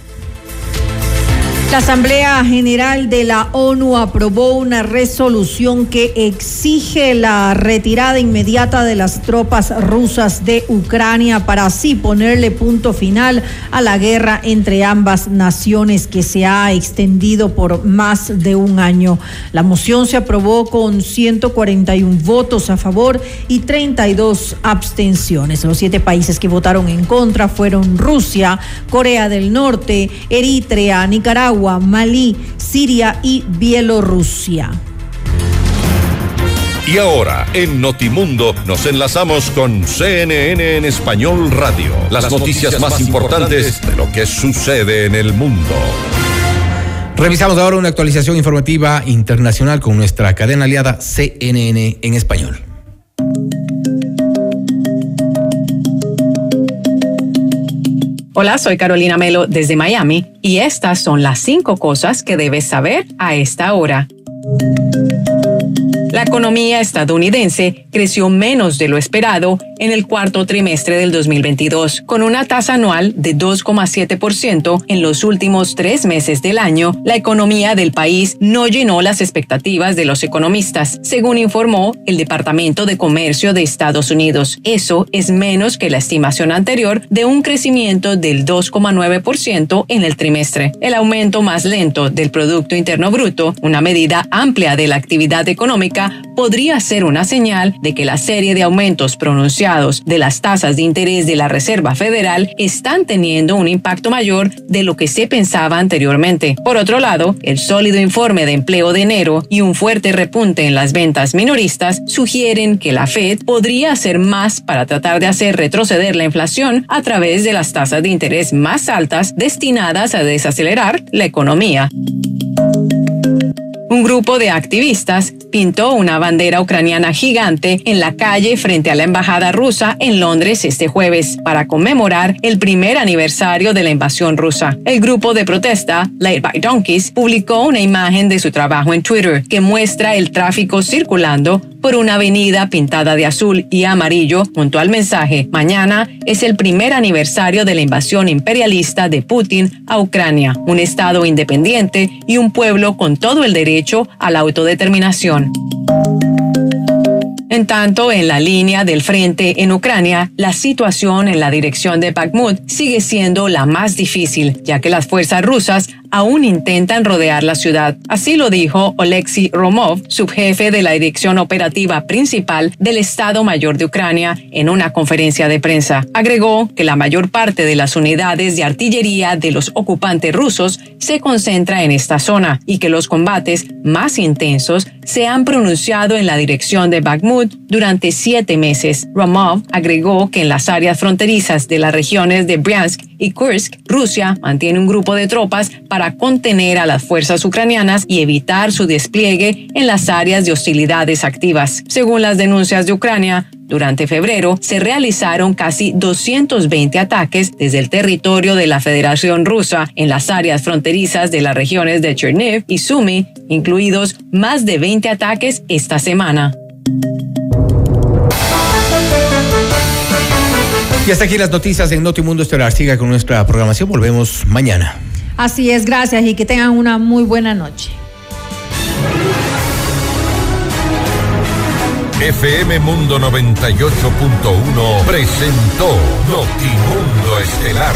La Asamblea General de la ONU aprobó una resolución que exige la retirada inmediata de las tropas rusas de Ucrania para así ponerle punto final a la guerra entre ambas naciones que se ha extendido por más de un año. La moción se aprobó con 141 votos a favor y 32 abstenciones. Los siete países que votaron en contra fueron Rusia, Corea del Norte, Eritrea, Nicaragua, Malí, Siria y Bielorrusia. Y ahora, en Notimundo, nos enlazamos con CNN en Español Radio. Las, noticias, más importantes de lo que sucede en el mundo. Revisamos ahora una actualización informativa internacional con nuestra cadena aliada CNN en español. Hola, soy Carolina Melo desde Miami y estas son las cinco cosas que debes saber a esta hora. La economía estadounidense creció menos de lo esperado en el cuarto trimestre del 2022, con una tasa anual de 2,7% en los últimos tres meses del año. La economía del país no llenó las expectativas de los economistas, según informó el Departamento de Comercio de Estados Unidos. Eso es menos que la estimación anterior de un crecimiento del 2,9% en el trimestre. El aumento más lento del Producto Interno Bruto, una medida amplia de la actividad económica, podría ser una señal de que la serie de aumentos pronunciados de las tasas de interés de la Reserva Federal están teniendo un impacto mayor de lo que se pensaba anteriormente. Por otro lado, el sólido informe de empleo de enero y un fuerte repunte en las ventas minoristas sugieren que la Fed podría hacer más para tratar de hacer retroceder la inflación a través de las tasas de interés más altas destinadas a desacelerar la economía. Un grupo de activistas pintó una bandera ucraniana gigante en la calle frente a la embajada rusa en Londres este jueves para conmemorar el primer aniversario de la invasión rusa. El grupo de protesta, Late by Donkeys, publicó una imagen de su trabajo en Twitter que muestra el tráfico circulando por una avenida pintada de azul y amarillo junto al mensaje Mañana es el primer aniversario de la invasión imperialista de Putin a Ucrania, un estado independiente y un pueblo con todo el derecho a la autodeterminación. En tanto, en la línea del frente en Ucrania, la situación en la dirección de Bakhmut sigue siendo la más difícil, ya que las fuerzas rusas aún intentan rodear la ciudad. Así lo dijo Oleksiy Romov, subjefe de la Dirección Operativa Principal del Estado Mayor de Ucrania, en una conferencia de prensa. Agregó que la mayor parte de las unidades de artillería de los ocupantes rusos se concentra en esta zona y que los combates más intensos se han pronunciado en la dirección de Bakhmut durante siete meses. Romov agregó que en las áreas fronterizas de las regiones de Bryansk y Kursk, Rusia mantiene un grupo de tropas para contener a las fuerzas ucranianas y evitar su despliegue en las áreas de hostilidades activas. Según las denuncias de Ucrania, Durante febrero se realizaron casi 220 ataques desde el territorio de la Federación Rusa en las áreas fronterizas de las regiones de Cherniv y Sumy, incluidos más de 20 ataques esta semana. Y hasta aquí las noticias en Notimundo Estelar. Siga con nuestra programación. Volvemos mañana. Así es, gracias y que tengan una muy buena noche. FM Mundo 98.1 presentó Notimundo Estelar.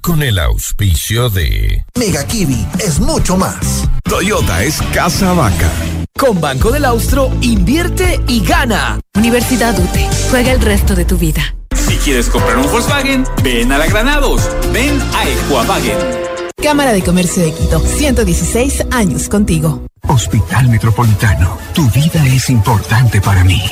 Con el auspicio de Mega Kiwi es mucho más. Toyota es casa vaca. Con Banco del Austro, invierte y gana. Universidad UTE. Juega el resto de tu vida. Si quieres comprar un Volkswagen, ven a la Granados. Ven a Equavagen. Cámara de Comercio de Quito, 116 años contigo. Hospital Metropolitano, tu vida es importante para mí.